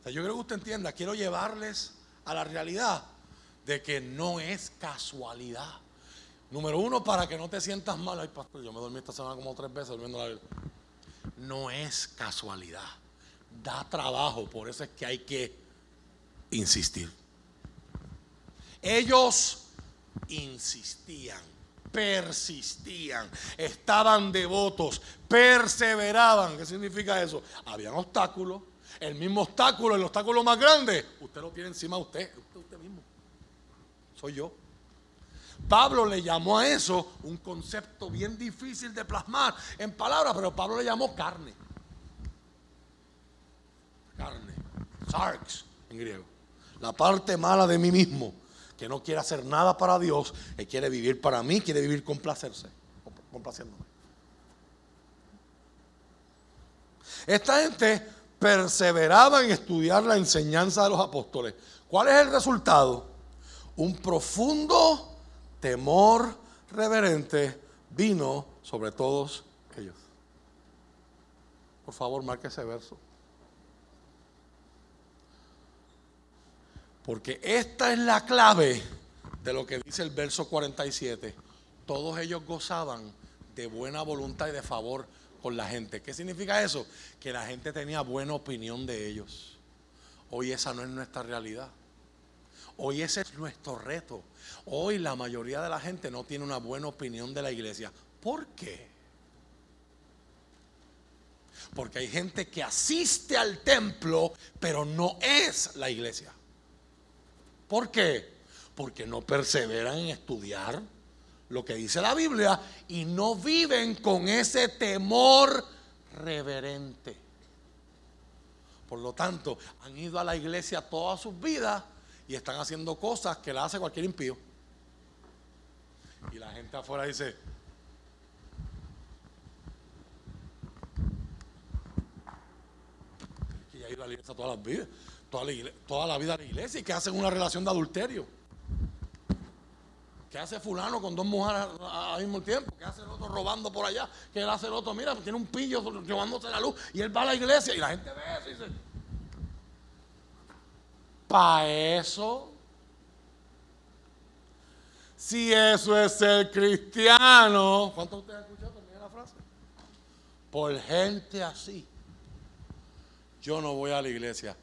O sea, yo creo que usted entienda, quiero llevarles a la realidad de que no es casualidad. Número uno, para que no te sientas mal. Ay, pastor, yo me dormí esta semana como tres veces durmiendo la Biblia. No es casualidad. Da trabajo, por eso es que hay que insistir. Ellos insistían, persistían, estaban devotos, perseveraban. ¿Qué significa eso? Habían obstáculos. El mismo obstáculo, el obstáculo más grande, usted lo tiene encima de usted, usted, usted mismo. Soy yo. Pablo le llamó a eso un concepto bien difícil de plasmar en palabras, pero Pablo le llamó carne. Carne. Sarx en griego. La parte mala de mí mismo, que no quiere hacer nada para Dios, que quiere vivir para mí, quiere vivir complacerse, complaciéndome. Esta gente perseveraba en estudiar la enseñanza de los apóstoles. ¿Cuál es el resultado? Un profundo temor reverente vino sobre todos ellos. Por favor, marque ese verso. Porque esta es la clave de lo que dice el verso 47. Todos ellos gozaban de buena voluntad y de favor con la gente. ¿Qué significa eso? Que la gente tenía buena opinión de ellos. Hoy esa no es nuestra realidad. Hoy ese es nuestro reto. Hoy la mayoría de la gente no tiene una buena opinión de la iglesia. ¿Por qué? Porque hay gente que asiste al templo, pero no es la iglesia. ¿Por qué? Porque no perseveran en estudiar lo que dice la Biblia y no viven con ese temor reverente. Por lo tanto, han ido a la iglesia todas sus vidas y están haciendo cosas que la hace cualquier impío. Y la gente afuera dice, que ha ido a la iglesia toda la vida, toda la, toda la vida a la iglesia y que hacen una relación de adulterio. ¿Qué hace fulano con dos mujeres al mismo tiempo? ¿Qué hace el otro robando por allá? ¿Qué hace el otro? Mira, tiene un pillo llevándose la luz y él va a la iglesia y la gente ve eso y dice, para eso. Si eso es ser cristiano, ¿cuántos de ustedes han escuchado también la frase? Por gente así, yo no voy a la iglesia.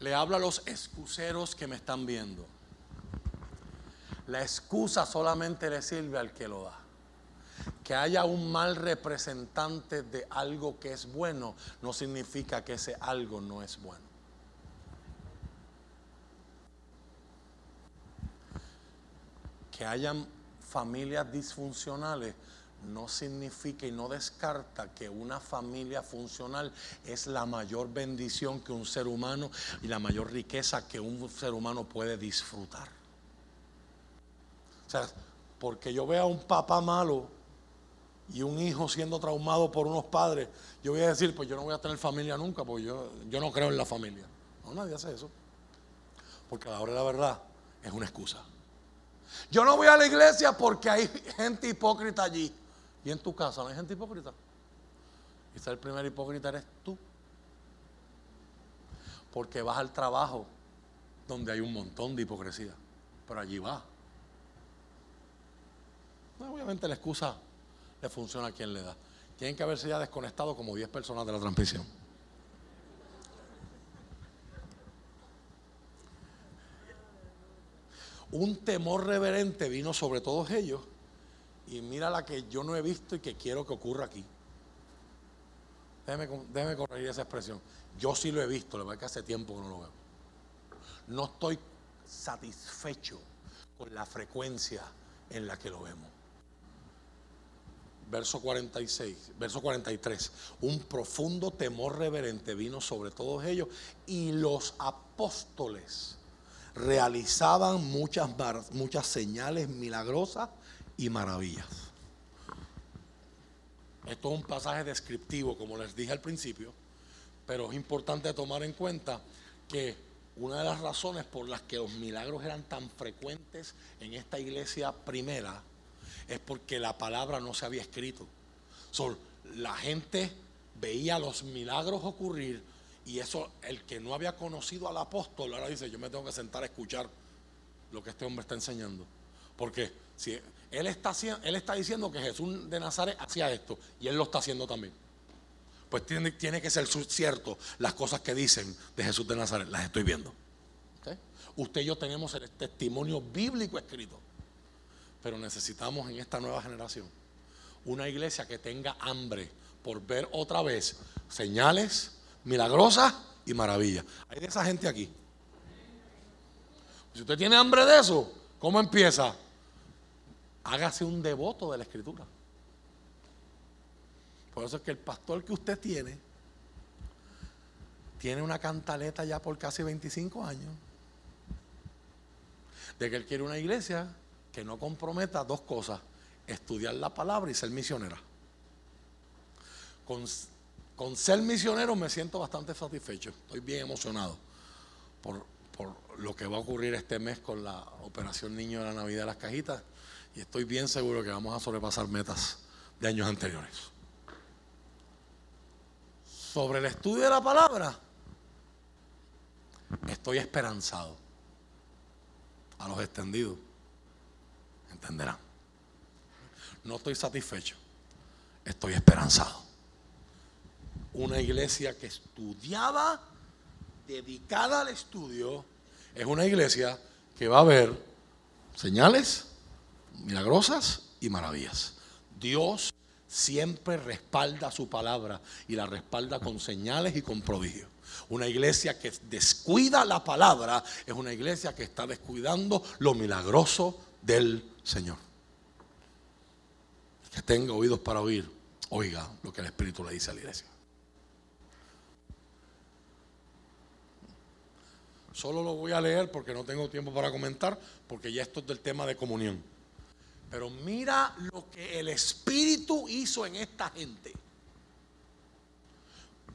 Le hablo a los excuseros que me están viendo. La excusa solamente le sirve al que lo da. Que haya un mal representante de algo que es bueno no significa que ese algo no es bueno. que hayan familias disfuncionales no significa y no descarta que una familia funcional es la mayor bendición que un ser humano y la mayor riqueza que un ser humano puede disfrutar. O sea, porque yo vea a un papá malo y un hijo siendo traumado por unos padres, yo voy a decir, pues yo no voy a tener familia nunca, porque yo, yo no creo en la familia. No, nadie hace eso. Porque a la hora de la verdad es una excusa. Yo no voy a la iglesia porque hay gente hipócrita allí. Y en tu casa no hay gente hipócrita. Quizá el primer hipócrita eres tú. Porque vas al trabajo donde hay un montón de hipocresía. Pero allí vas. obviamente la excusa le funciona a quien le da. Tienen que haberse ya desconectado como 10 personas de la transmisión. Un temor reverente vino sobre todos ellos. Y mira la que yo no he visto y que quiero que ocurra aquí. Déjeme, corregir esa expresión. Yo sí lo he visto, le voy que hace tiempo que no lo veo. No estoy satisfecho con la frecuencia en la que lo vemos. Verso 46, verso 43. Un profundo temor reverente vino sobre todos ellos y los apóstoles realizaban muchas, muchas señales milagrosas y maravillas. Esto es un pasaje descriptivo, como les dije al principio, pero es importante tomar en cuenta que una de las razones por las que los milagros eran tan frecuentes en esta iglesia primera es porque la palabra no se había escrito. la gente veía los milagros ocurrir y eso, el que no había conocido al apóstol, ahora dice, yo me tengo que sentar a escuchar lo que este hombre está enseñando. Porque si él está, él está diciendo que Jesús de Nazaret hacía esto y él lo está haciendo también. Pues tiene, tiene que ser cierto las cosas que dicen de Jesús de Nazaret, las estoy viendo. Usted y yo tenemos el testimonio bíblico escrito. Pero necesitamos en esta nueva generación una iglesia que tenga hambre por ver otra vez señales milagrosas y maravillas. Hay de esa gente aquí. Si usted tiene hambre de eso, ¿cómo empieza? Hágase un devoto de la escritura. Por eso es que el pastor que usted tiene tiene una cantaleta ya por casi 25 años de que él quiere una iglesia que no comprometa dos cosas, estudiar la palabra y ser misionera. Con, con ser misionero me siento bastante satisfecho, estoy bien emocionado por, por lo que va a ocurrir este mes con la operación Niño de la Navidad de las Cajitas y estoy bien seguro que vamos a sobrepasar metas de años anteriores. Sobre el estudio de la palabra, estoy esperanzado. A los extendidos, entenderán. No estoy satisfecho, estoy esperanzado. Una iglesia que estudiaba, dedicada al estudio, es una iglesia que va a ver señales milagrosas y maravillas. Dios siempre respalda su palabra y la respalda con señales y con prodigios. Una iglesia que descuida la palabra es una iglesia que está descuidando lo milagroso del Señor. Que tenga oídos para oír, oiga lo que el Espíritu le dice a la iglesia. Solo lo voy a leer porque no tengo tiempo para comentar, porque ya esto es del tema de comunión. Pero mira lo que el Espíritu hizo en esta gente.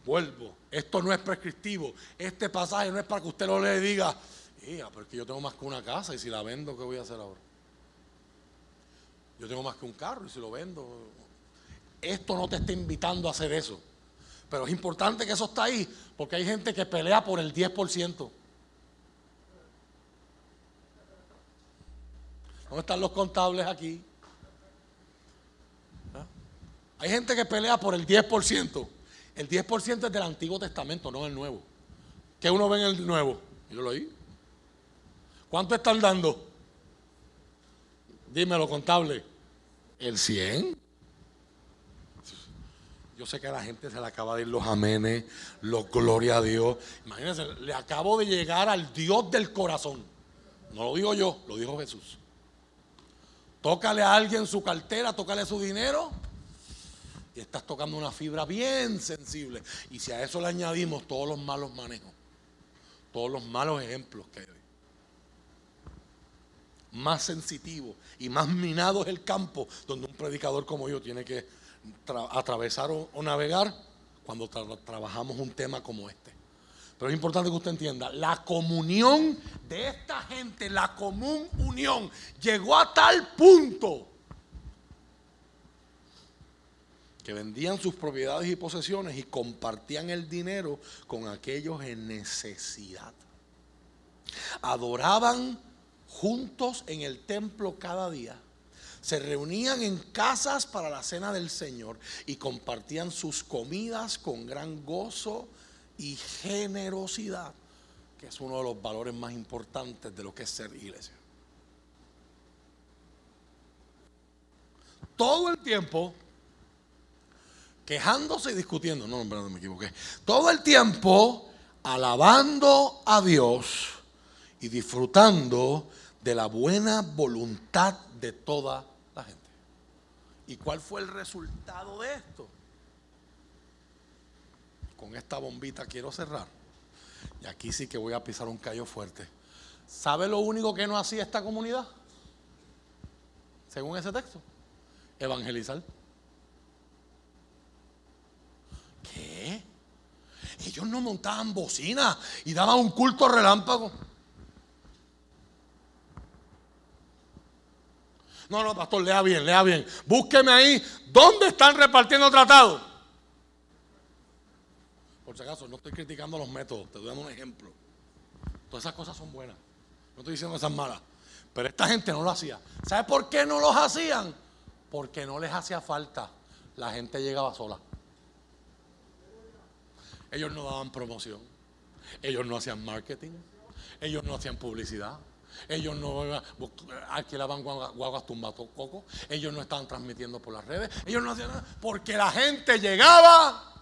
Vuelvo, esto no es prescriptivo. Este pasaje no es para que usted lo le diga, porque yo tengo más que una casa y si la vendo, ¿qué voy a hacer ahora? Yo tengo más que un carro y si lo vendo. Esto no te está invitando a hacer eso. Pero es importante que eso está ahí, porque hay gente que pelea por el 10%. ¿Dónde están los contables aquí? ¿Ah? Hay gente que pelea por el 10%. El 10% es del Antiguo Testamento, no del Nuevo. ¿Qué uno ve en el Nuevo? Yo lo oí. ¿Cuánto están dando? Dímelo, contable. ¿El 100? Yo sé que a la gente se le acaba de ir los amenes, los gloria a Dios. Imagínense, le acabo de llegar al Dios del corazón. No lo digo yo, lo dijo Jesús. Tócale a alguien su cartera, tócale su dinero y estás tocando una fibra bien sensible. Y si a eso le añadimos todos los malos manejos, todos los malos ejemplos que hay más sensitivo y más minado es el campo donde un predicador como yo tiene que atravesar o, navegar cuando trabajamos un tema como este. Pero es importante que usted entienda, la comunión de esta gente, la común unión, llegó a tal punto que vendían sus propiedades y posesiones y compartían el dinero con aquellos en necesidad. Adoraban juntos en el templo cada día. Se reunían en casas para la cena del Señor y compartían sus comidas con gran gozo y generosidad, que es uno de los valores más importantes de lo que es ser iglesia. Todo el tiempo quejándose y discutiendo, no, no me equivoqué. Todo el tiempo alabando a Dios y disfrutando de la buena voluntad de toda la gente. ¿Y cuál fue el resultado de esto? con esta bombita quiero cerrar. Y aquí sí que voy a pisar un callo fuerte. ¿Sabe lo único que no hacía esta comunidad? Según ese texto, evangelizar. ¿Qué? Ellos no montaban bocina y daban un culto relámpago. No, no, pastor, lea bien, lea bien. Búsqueme ahí dónde están repartiendo tratados. Por si acaso, no estoy criticando los métodos, te dando un ejemplo. Todas esas cosas son buenas. No estoy diciendo esas malas. Pero esta gente no lo hacía. ¿Sabe por qué no los hacían? Porque no les hacía falta. La gente llegaba sola. Ellos no daban promoción. Ellos no hacían marketing. Ellos no hacían publicidad. Ellos no alquilaban guaguas tumbato coco. Ellos no estaban transmitiendo por las redes. Ellos no hacían nada. Porque la gente llegaba.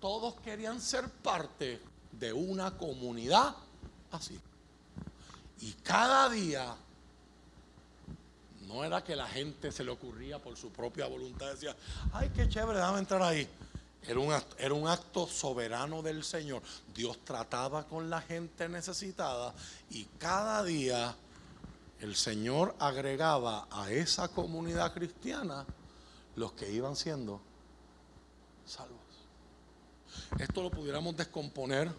Todos querían ser parte de una comunidad así. Y cada día no era que la gente se le ocurría por su propia voluntad, decía, ay, qué chévere, déjame entrar ahí. Era un, acto, era un acto soberano del Señor. Dios trataba con la gente necesitada y cada día el Señor agregaba a esa comunidad cristiana los que iban siendo salvos. Esto lo pudiéramos descomponer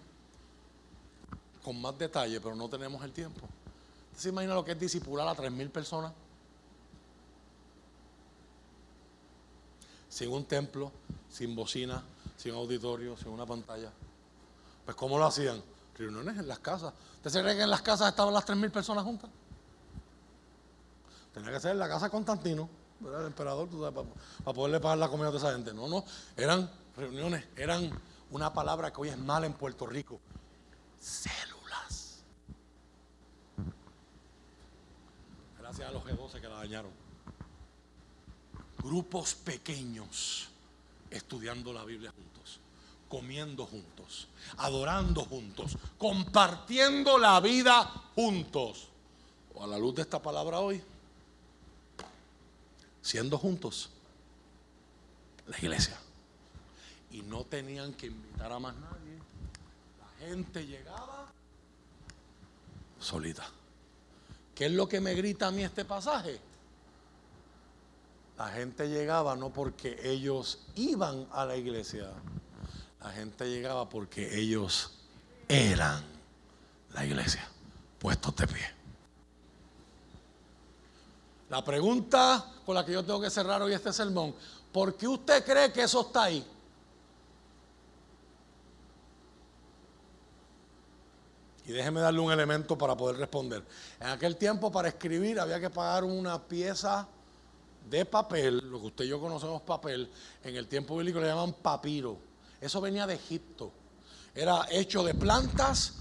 con más detalle, pero no tenemos el tiempo. se imagina lo que es disipular a tres mil personas? Sin un templo, sin bocina, sin auditorio, sin una pantalla. Pues ¿cómo lo hacían? Reuniones en las casas. ¿Usted se cree que en las casas estaban las tres mil personas juntas? Tenía que ser en la casa de Constantino, el emperador, para, para poderle pagar la comida a esa gente. No, no, eran reuniones, eran una palabra que hoy es mala en Puerto Rico. Células. Gracias a los G12 que la dañaron. Grupos pequeños estudiando la Biblia juntos, comiendo juntos, adorando juntos, compartiendo la vida juntos. O a la luz de esta palabra hoy, siendo juntos la iglesia. Y no tenían que invitar a más nadie gente llegaba solita. ¿Qué es lo que me grita a mí este pasaje? La gente llegaba no porque ellos iban a la iglesia, la gente llegaba porque ellos eran la iglesia, puestos de pie. La pregunta con la que yo tengo que cerrar hoy este sermón, ¿por qué usted cree que eso está ahí? Y déjeme darle un elemento para poder responder. En aquel tiempo para escribir había que pagar una pieza de papel, lo que usted y yo conocemos papel, en el tiempo bíblico le llaman papiro. Eso venía de Egipto. Era hecho de plantas,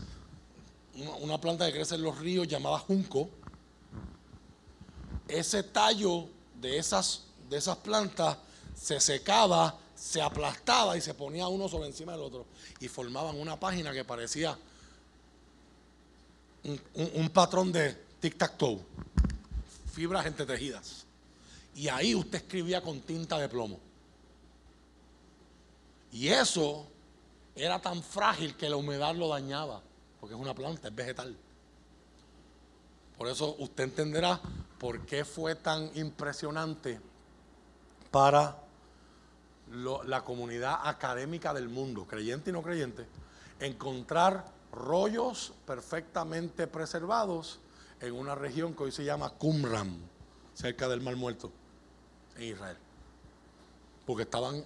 una planta que crece en los ríos llamada junco. Ese tallo de esas, de esas plantas se secaba, se aplastaba y se ponía uno sobre encima del otro. Y formaban una página que parecía un, patrón de tic-tac-toe, fibras entretejidas. Y ahí usted escribía con tinta de plomo. Y eso era tan frágil que la humedad lo dañaba, porque es una planta, es vegetal. Por eso usted entenderá por qué fue tan impresionante para la comunidad académica del mundo, creyente y no creyente, encontrar rollos perfectamente preservados en una región que hoy se llama Qumran, cerca del Mar Muerto, en Israel. Porque estaban,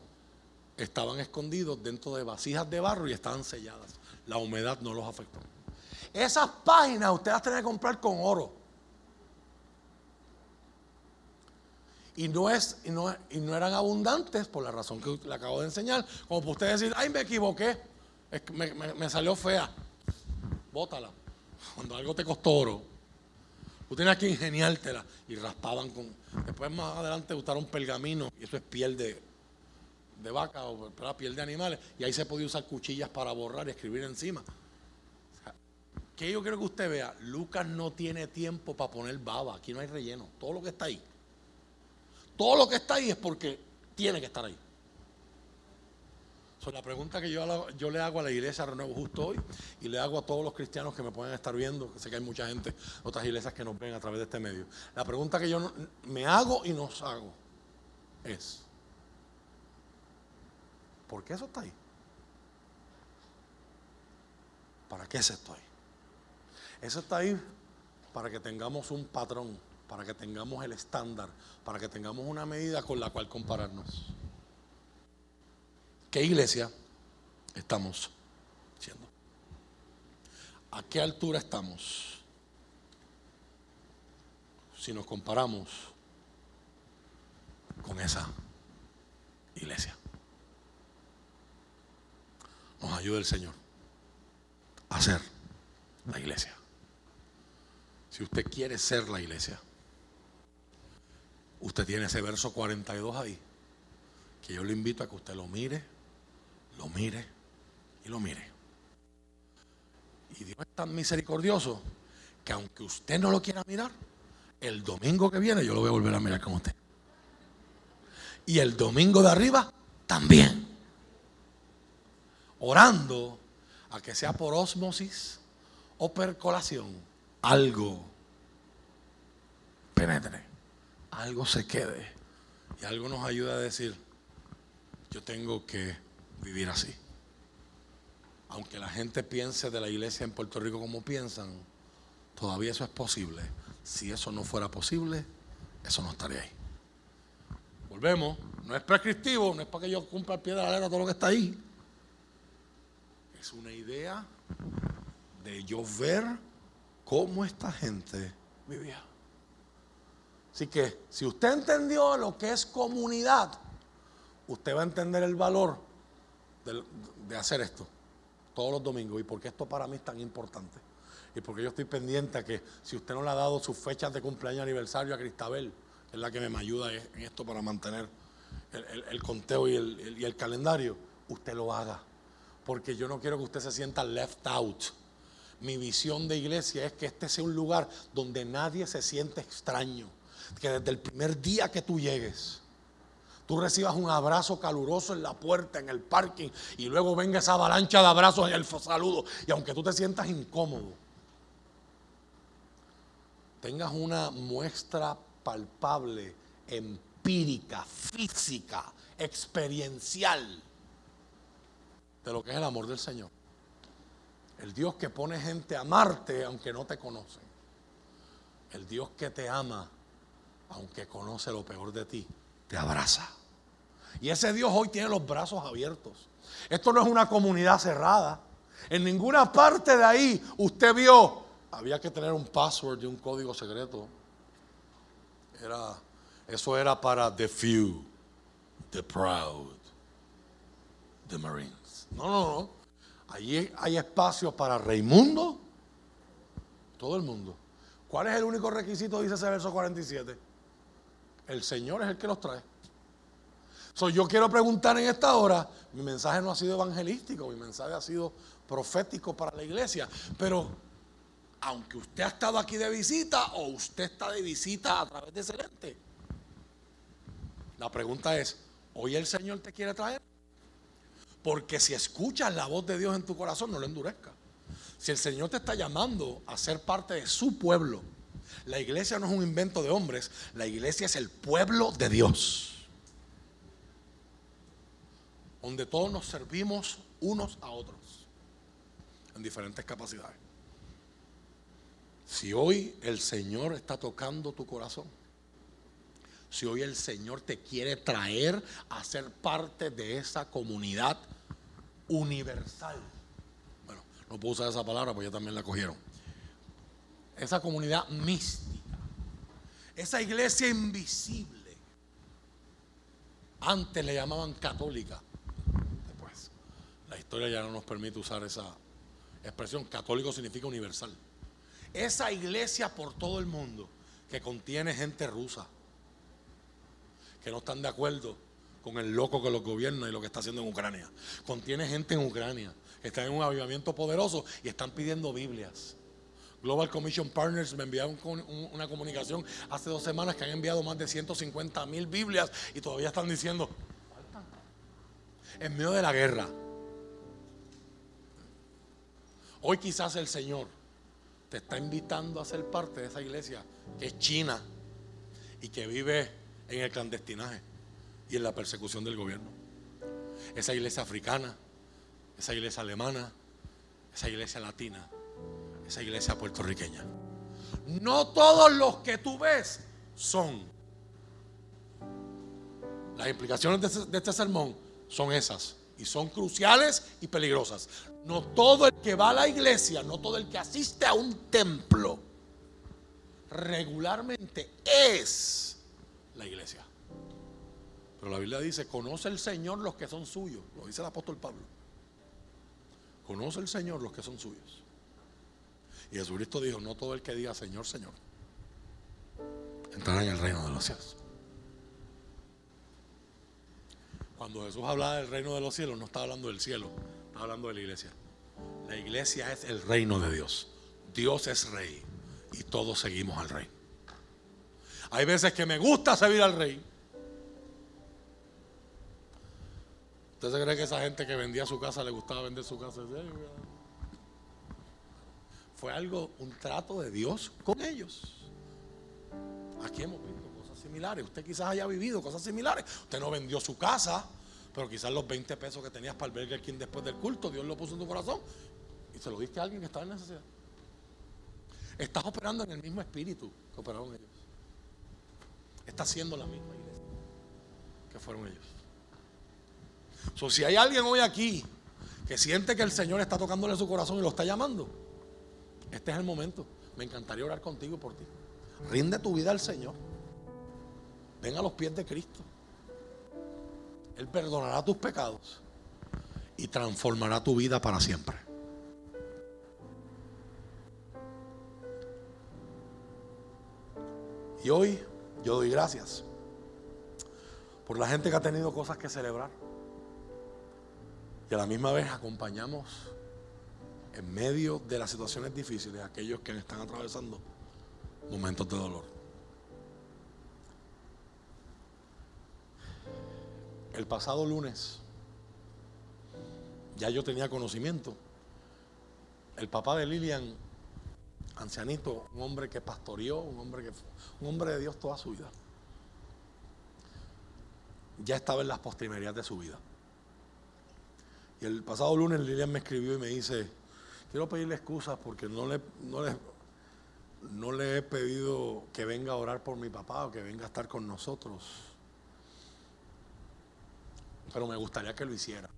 estaban escondidos dentro de vasijas de barro y estaban selladas. La humedad no los afectó. Esas páginas usted las tenía que comprar con oro. Y no, es, y no, y no eran abundantes por la razón que le acabo de enseñar. Como usted decir, ay, me equivoqué, me salió fea bótala. Cuando algo te costó oro, tú tienes que ingeniártela. Y raspaban con. Después más adelante usaron pergamino, y eso es piel de, de vaca o piel de animales. Y ahí se podía usar cuchillas para borrar y escribir encima. que yo quiero que usted vea? Lucas no tiene tiempo para poner baba. Aquí no hay relleno. Todo lo que está ahí. Todo lo que está ahí es porque tiene que estar ahí la pregunta que yo, le hago a la iglesia Renuevo justo hoy y le hago a todos los cristianos que me pueden estar viendo, que sé que hay mucha gente, otras iglesias que nos ven a través de este medio. La pregunta que yo me hago y nos hago es, ¿por qué eso está ahí? ¿Para qué se estoy? Eso está ahí para que tengamos un patrón, para que tengamos el estándar, para que tengamos una medida con la cual compararnos. ¿Qué iglesia estamos siendo? ¿A qué altura estamos? Si nos comparamos con esa iglesia. Nos ayude el Señor a ser la iglesia. Si usted quiere ser la iglesia, usted tiene ese verso 42 ahí, que yo le invito a que usted lo mire, lo mire y lo mire. Y Dios es tan misericordioso que aunque usted no lo quiera mirar, el domingo que viene yo lo voy a volver a mirar con usted. Y el domingo de arriba también. Orando a que sea por osmosis o percolación, algo penetre, algo se quede y algo nos ayuda a decir, yo tengo que vivir así. Aunque la gente piense de la iglesia en Puerto Rico como piensan, todavía eso es posible. Si eso no fuera posible, eso no estaría ahí. Volvemos, no es prescriptivo, no es para que yo cumpla el pie de la letra todo lo que está ahí. Es una idea de yo ver cómo esta gente vivía. Así que si usted entendió lo que es comunidad, usted va a entender el valor de, hacer esto todos los domingos y por qué esto para mí es tan importante. Y porque yo estoy pendiente a que si usted no le ha dado sus fechas de cumpleaños aniversario a Cristabel, es la que me ayuda en esto para mantener el, conteo y el, y el calendario, usted lo haga porque yo no quiero que usted se sienta left out. Mi visión de iglesia es que este sea un lugar donde nadie se siente extraño. Que desde el primer día que tú llegues, tú recibas un abrazo caluroso en la puerta, en el parking, y luego venga esa avalancha de abrazos en el saludo. Y aunque tú te sientas incómodo, tengas una muestra palpable, empírica, física, experiencial de lo que es el amor del Señor. El Dios que pone gente a amarte aunque no te conocen. El Dios que te ama aunque conoce lo peor de ti, te abraza. Y ese Dios hoy tiene los brazos abiertos. Esto no es una comunidad cerrada. En ninguna parte de ahí usted vio, había que tener un password y un código secreto. Era, eso era para the few, the proud, the marine. No, no, no. Allí hay espacio para Raimundo, todo el mundo. ¿Cuál es el único requisito, dice ese verso 47? El Señor es el que los trae. So, yo quiero preguntar en esta hora, mi mensaje no ha sido evangelístico, mi mensaje ha sido profético para la iglesia, pero aunque usted ha estado aquí de visita o usted está de visita a través de Excelente, la pregunta es, ¿hoy el Señor te quiere traer? Porque si escuchas la voz de Dios en tu corazón, no lo endurezca. Si el Señor te está llamando a ser parte de su pueblo, la iglesia no es un invento de hombres, la iglesia es el pueblo de Dios. Donde todos nos servimos unos a otros en diferentes capacidades. Si hoy el Señor está tocando tu corazón, si hoy el Señor te quiere traer a ser parte de esa comunidad universal. Bueno, no puedo usar esa palabra porque ya también la cogieron. Esa comunidad mística, esa iglesia invisible. Antes le llamaban católica. Historia ya no nos permite usar esa expresión. Católico significa universal. Esa iglesia por todo el mundo que contiene gente rusa, que no están de acuerdo con el loco que los gobierna y lo que está haciendo en Ucrania. Contiene gente en Ucrania que está en un avivamiento poderoso y están pidiendo Biblias. Global Commission Partners me enviaron una comunicación hace dos semanas que han enviado más de 150 mil Biblias y todavía están diciendo, en medio de la guerra. Hoy quizás el Señor te está invitando a ser parte de esa iglesia que es China y que vive en el clandestinaje y en la persecución del gobierno. Esa iglesia africana, esa iglesia alemana, esa iglesia latina, esa iglesia puertorriqueña. No todos los que tú ves son. Las implicaciones de este, de este sermón son esas y son cruciales y peligrosas. No todo el que va a la iglesia, no todo el que asiste a un templo regularmente es la iglesia. Pero la Biblia dice, conoce el Señor los que son suyos. Lo dice el apóstol Pablo. Conoce el Señor los que son suyos. Y Jesucristo dijo, no todo el que diga Señor, Señor, entrará en el reino de los cielos. Cuando Jesús hablaba del reino de los cielos, no estaba hablando del cielo, estaba hablando de la iglesia. La iglesia es el reino de Dios. Dios es rey y todos seguimos al rey. Hay veces que me gusta servir al rey. ¿Usted se cree que esa gente que vendía su casa le gustaba vender su casa? Fue algo, un trato de Dios con ellos. Aquí hemos visto similares. Usted quizás haya vivido cosas similares. Usted no vendió su casa, pero quizás los 20 pesos que tenías para el Burger King después del culto, Dios lo puso en tu corazón y se lo diste a alguien que estaba en necesidad. Estás operando en el mismo espíritu que operaron ellos. Estás haciendo la misma iglesia que fueron ellos. So, si hay alguien hoy aquí que siente que el Señor está tocándole su corazón y lo está llamando, este es el momento. Me encantaría orar contigo por ti. Rinde tu vida al Señor. Ven a los pies de Cristo. Él perdonará tus pecados y transformará tu vida para siempre. Y hoy yo doy gracias por la gente que ha tenido cosas que celebrar. Y a la misma vez acompañamos en medio de las situaciones difíciles a aquellos que están atravesando momentos de dolor. El pasado lunes, ya yo tenía conocimiento. El papá de Lilian, ancianito, un hombre que pastoreó, un hombre que un hombre de Dios toda su vida, ya estaba en las postrimerías de su vida. Y el pasado lunes Lilian me escribió y me dice, quiero pedirle excusas porque no le, no le, no le he pedido que venga a orar por mi papá o que venga a estar con nosotros pero me gustaría que lo hiciera.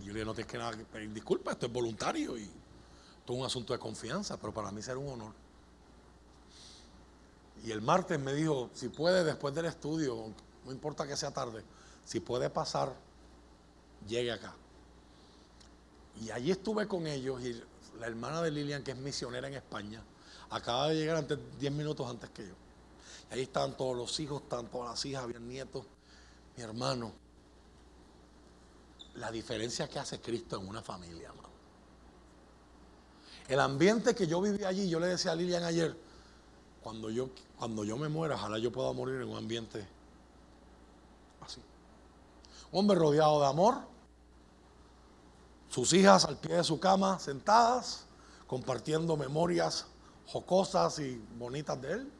Y yo le dije, no tienes que nada pedir disculpas, esto es voluntario y esto es un asunto de confianza, pero para mí será un honor. Y el martes me dijo, si puede después del estudio, no importa que sea tarde, si puede pasar, llegue acá. Y allí estuve con ellos y la hermana de Lilian, que es misionera en España, acaba de llegar antes, 10 minutos antes que yo. Y ahí estaban todos los hijos, estaban todas las hijas, había nietos, mi hermano la diferencia que hace Cristo en una familia, hermano. El ambiente que yo viví allí, yo le decía a Lilian ayer, cuando yo, cuando yo me muera, ojalá yo pueda morir en un ambiente así. Un hombre rodeado de amor, sus hijas al pie de su cama, sentadas, compartiendo memorias jocosas y bonitas de él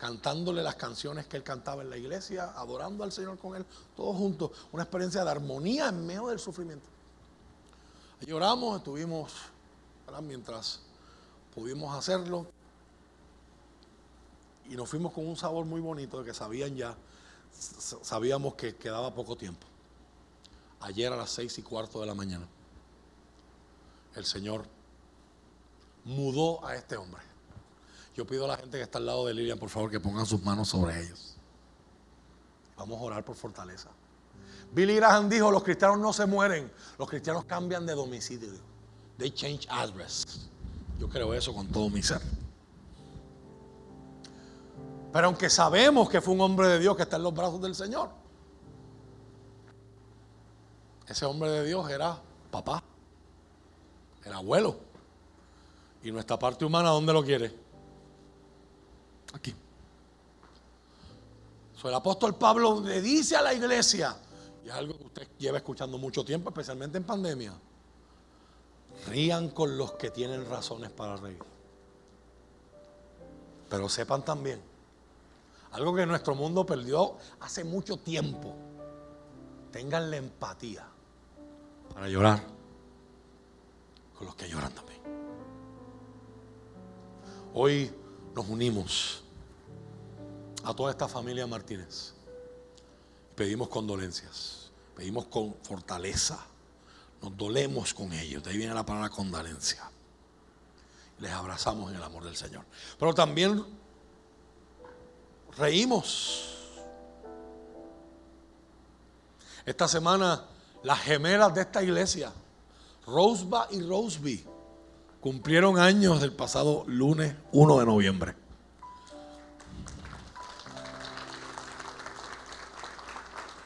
cantándole las canciones que él cantaba en la iglesia, adorando al Señor con él, todos juntos, una experiencia de armonía en medio del sufrimiento. Lloramos, estuvimos, mientras pudimos hacerlo, y nos fuimos con un sabor muy bonito de que sabían ya, sabíamos que quedaba poco tiempo. Ayer a las seis y cuarto de la mañana, el Señor mudó a este hombre. Yo pido a la gente que está al lado de Lilian, por favor, que pongan sus manos sobre ellos. Vamos a orar por fortaleza. Billy Graham dijo, los cristianos no se mueren, los cristianos cambian de domicilio. They change address. Yo creo eso con todo mi ser. Pero aunque sabemos que fue un hombre de Dios que está en los brazos del Señor, ese hombre de Dios era papá, era abuelo. Y nuestra parte humana, ¿dónde lo quiere? Aquí. el apóstol Pablo le dice a la iglesia, y es algo que usted lleva escuchando mucho tiempo, especialmente en pandemia, rían con los que tienen razones para reír. Pero sepan también, algo que nuestro mundo perdió hace mucho tiempo, tengan la empatía para llorar con los que lloran también. Hoy nos unimos a toda esta familia Martínez. Pedimos condolencias, pedimos con fortaleza, nos dolemos con ellos. De ahí viene la palabra condolencia. Les abrazamos en el amor del Señor. Pero también reímos. Esta semana las gemelas de esta iglesia, Roseba y Roseby, cumplieron años del pasado lunes 1 de noviembre.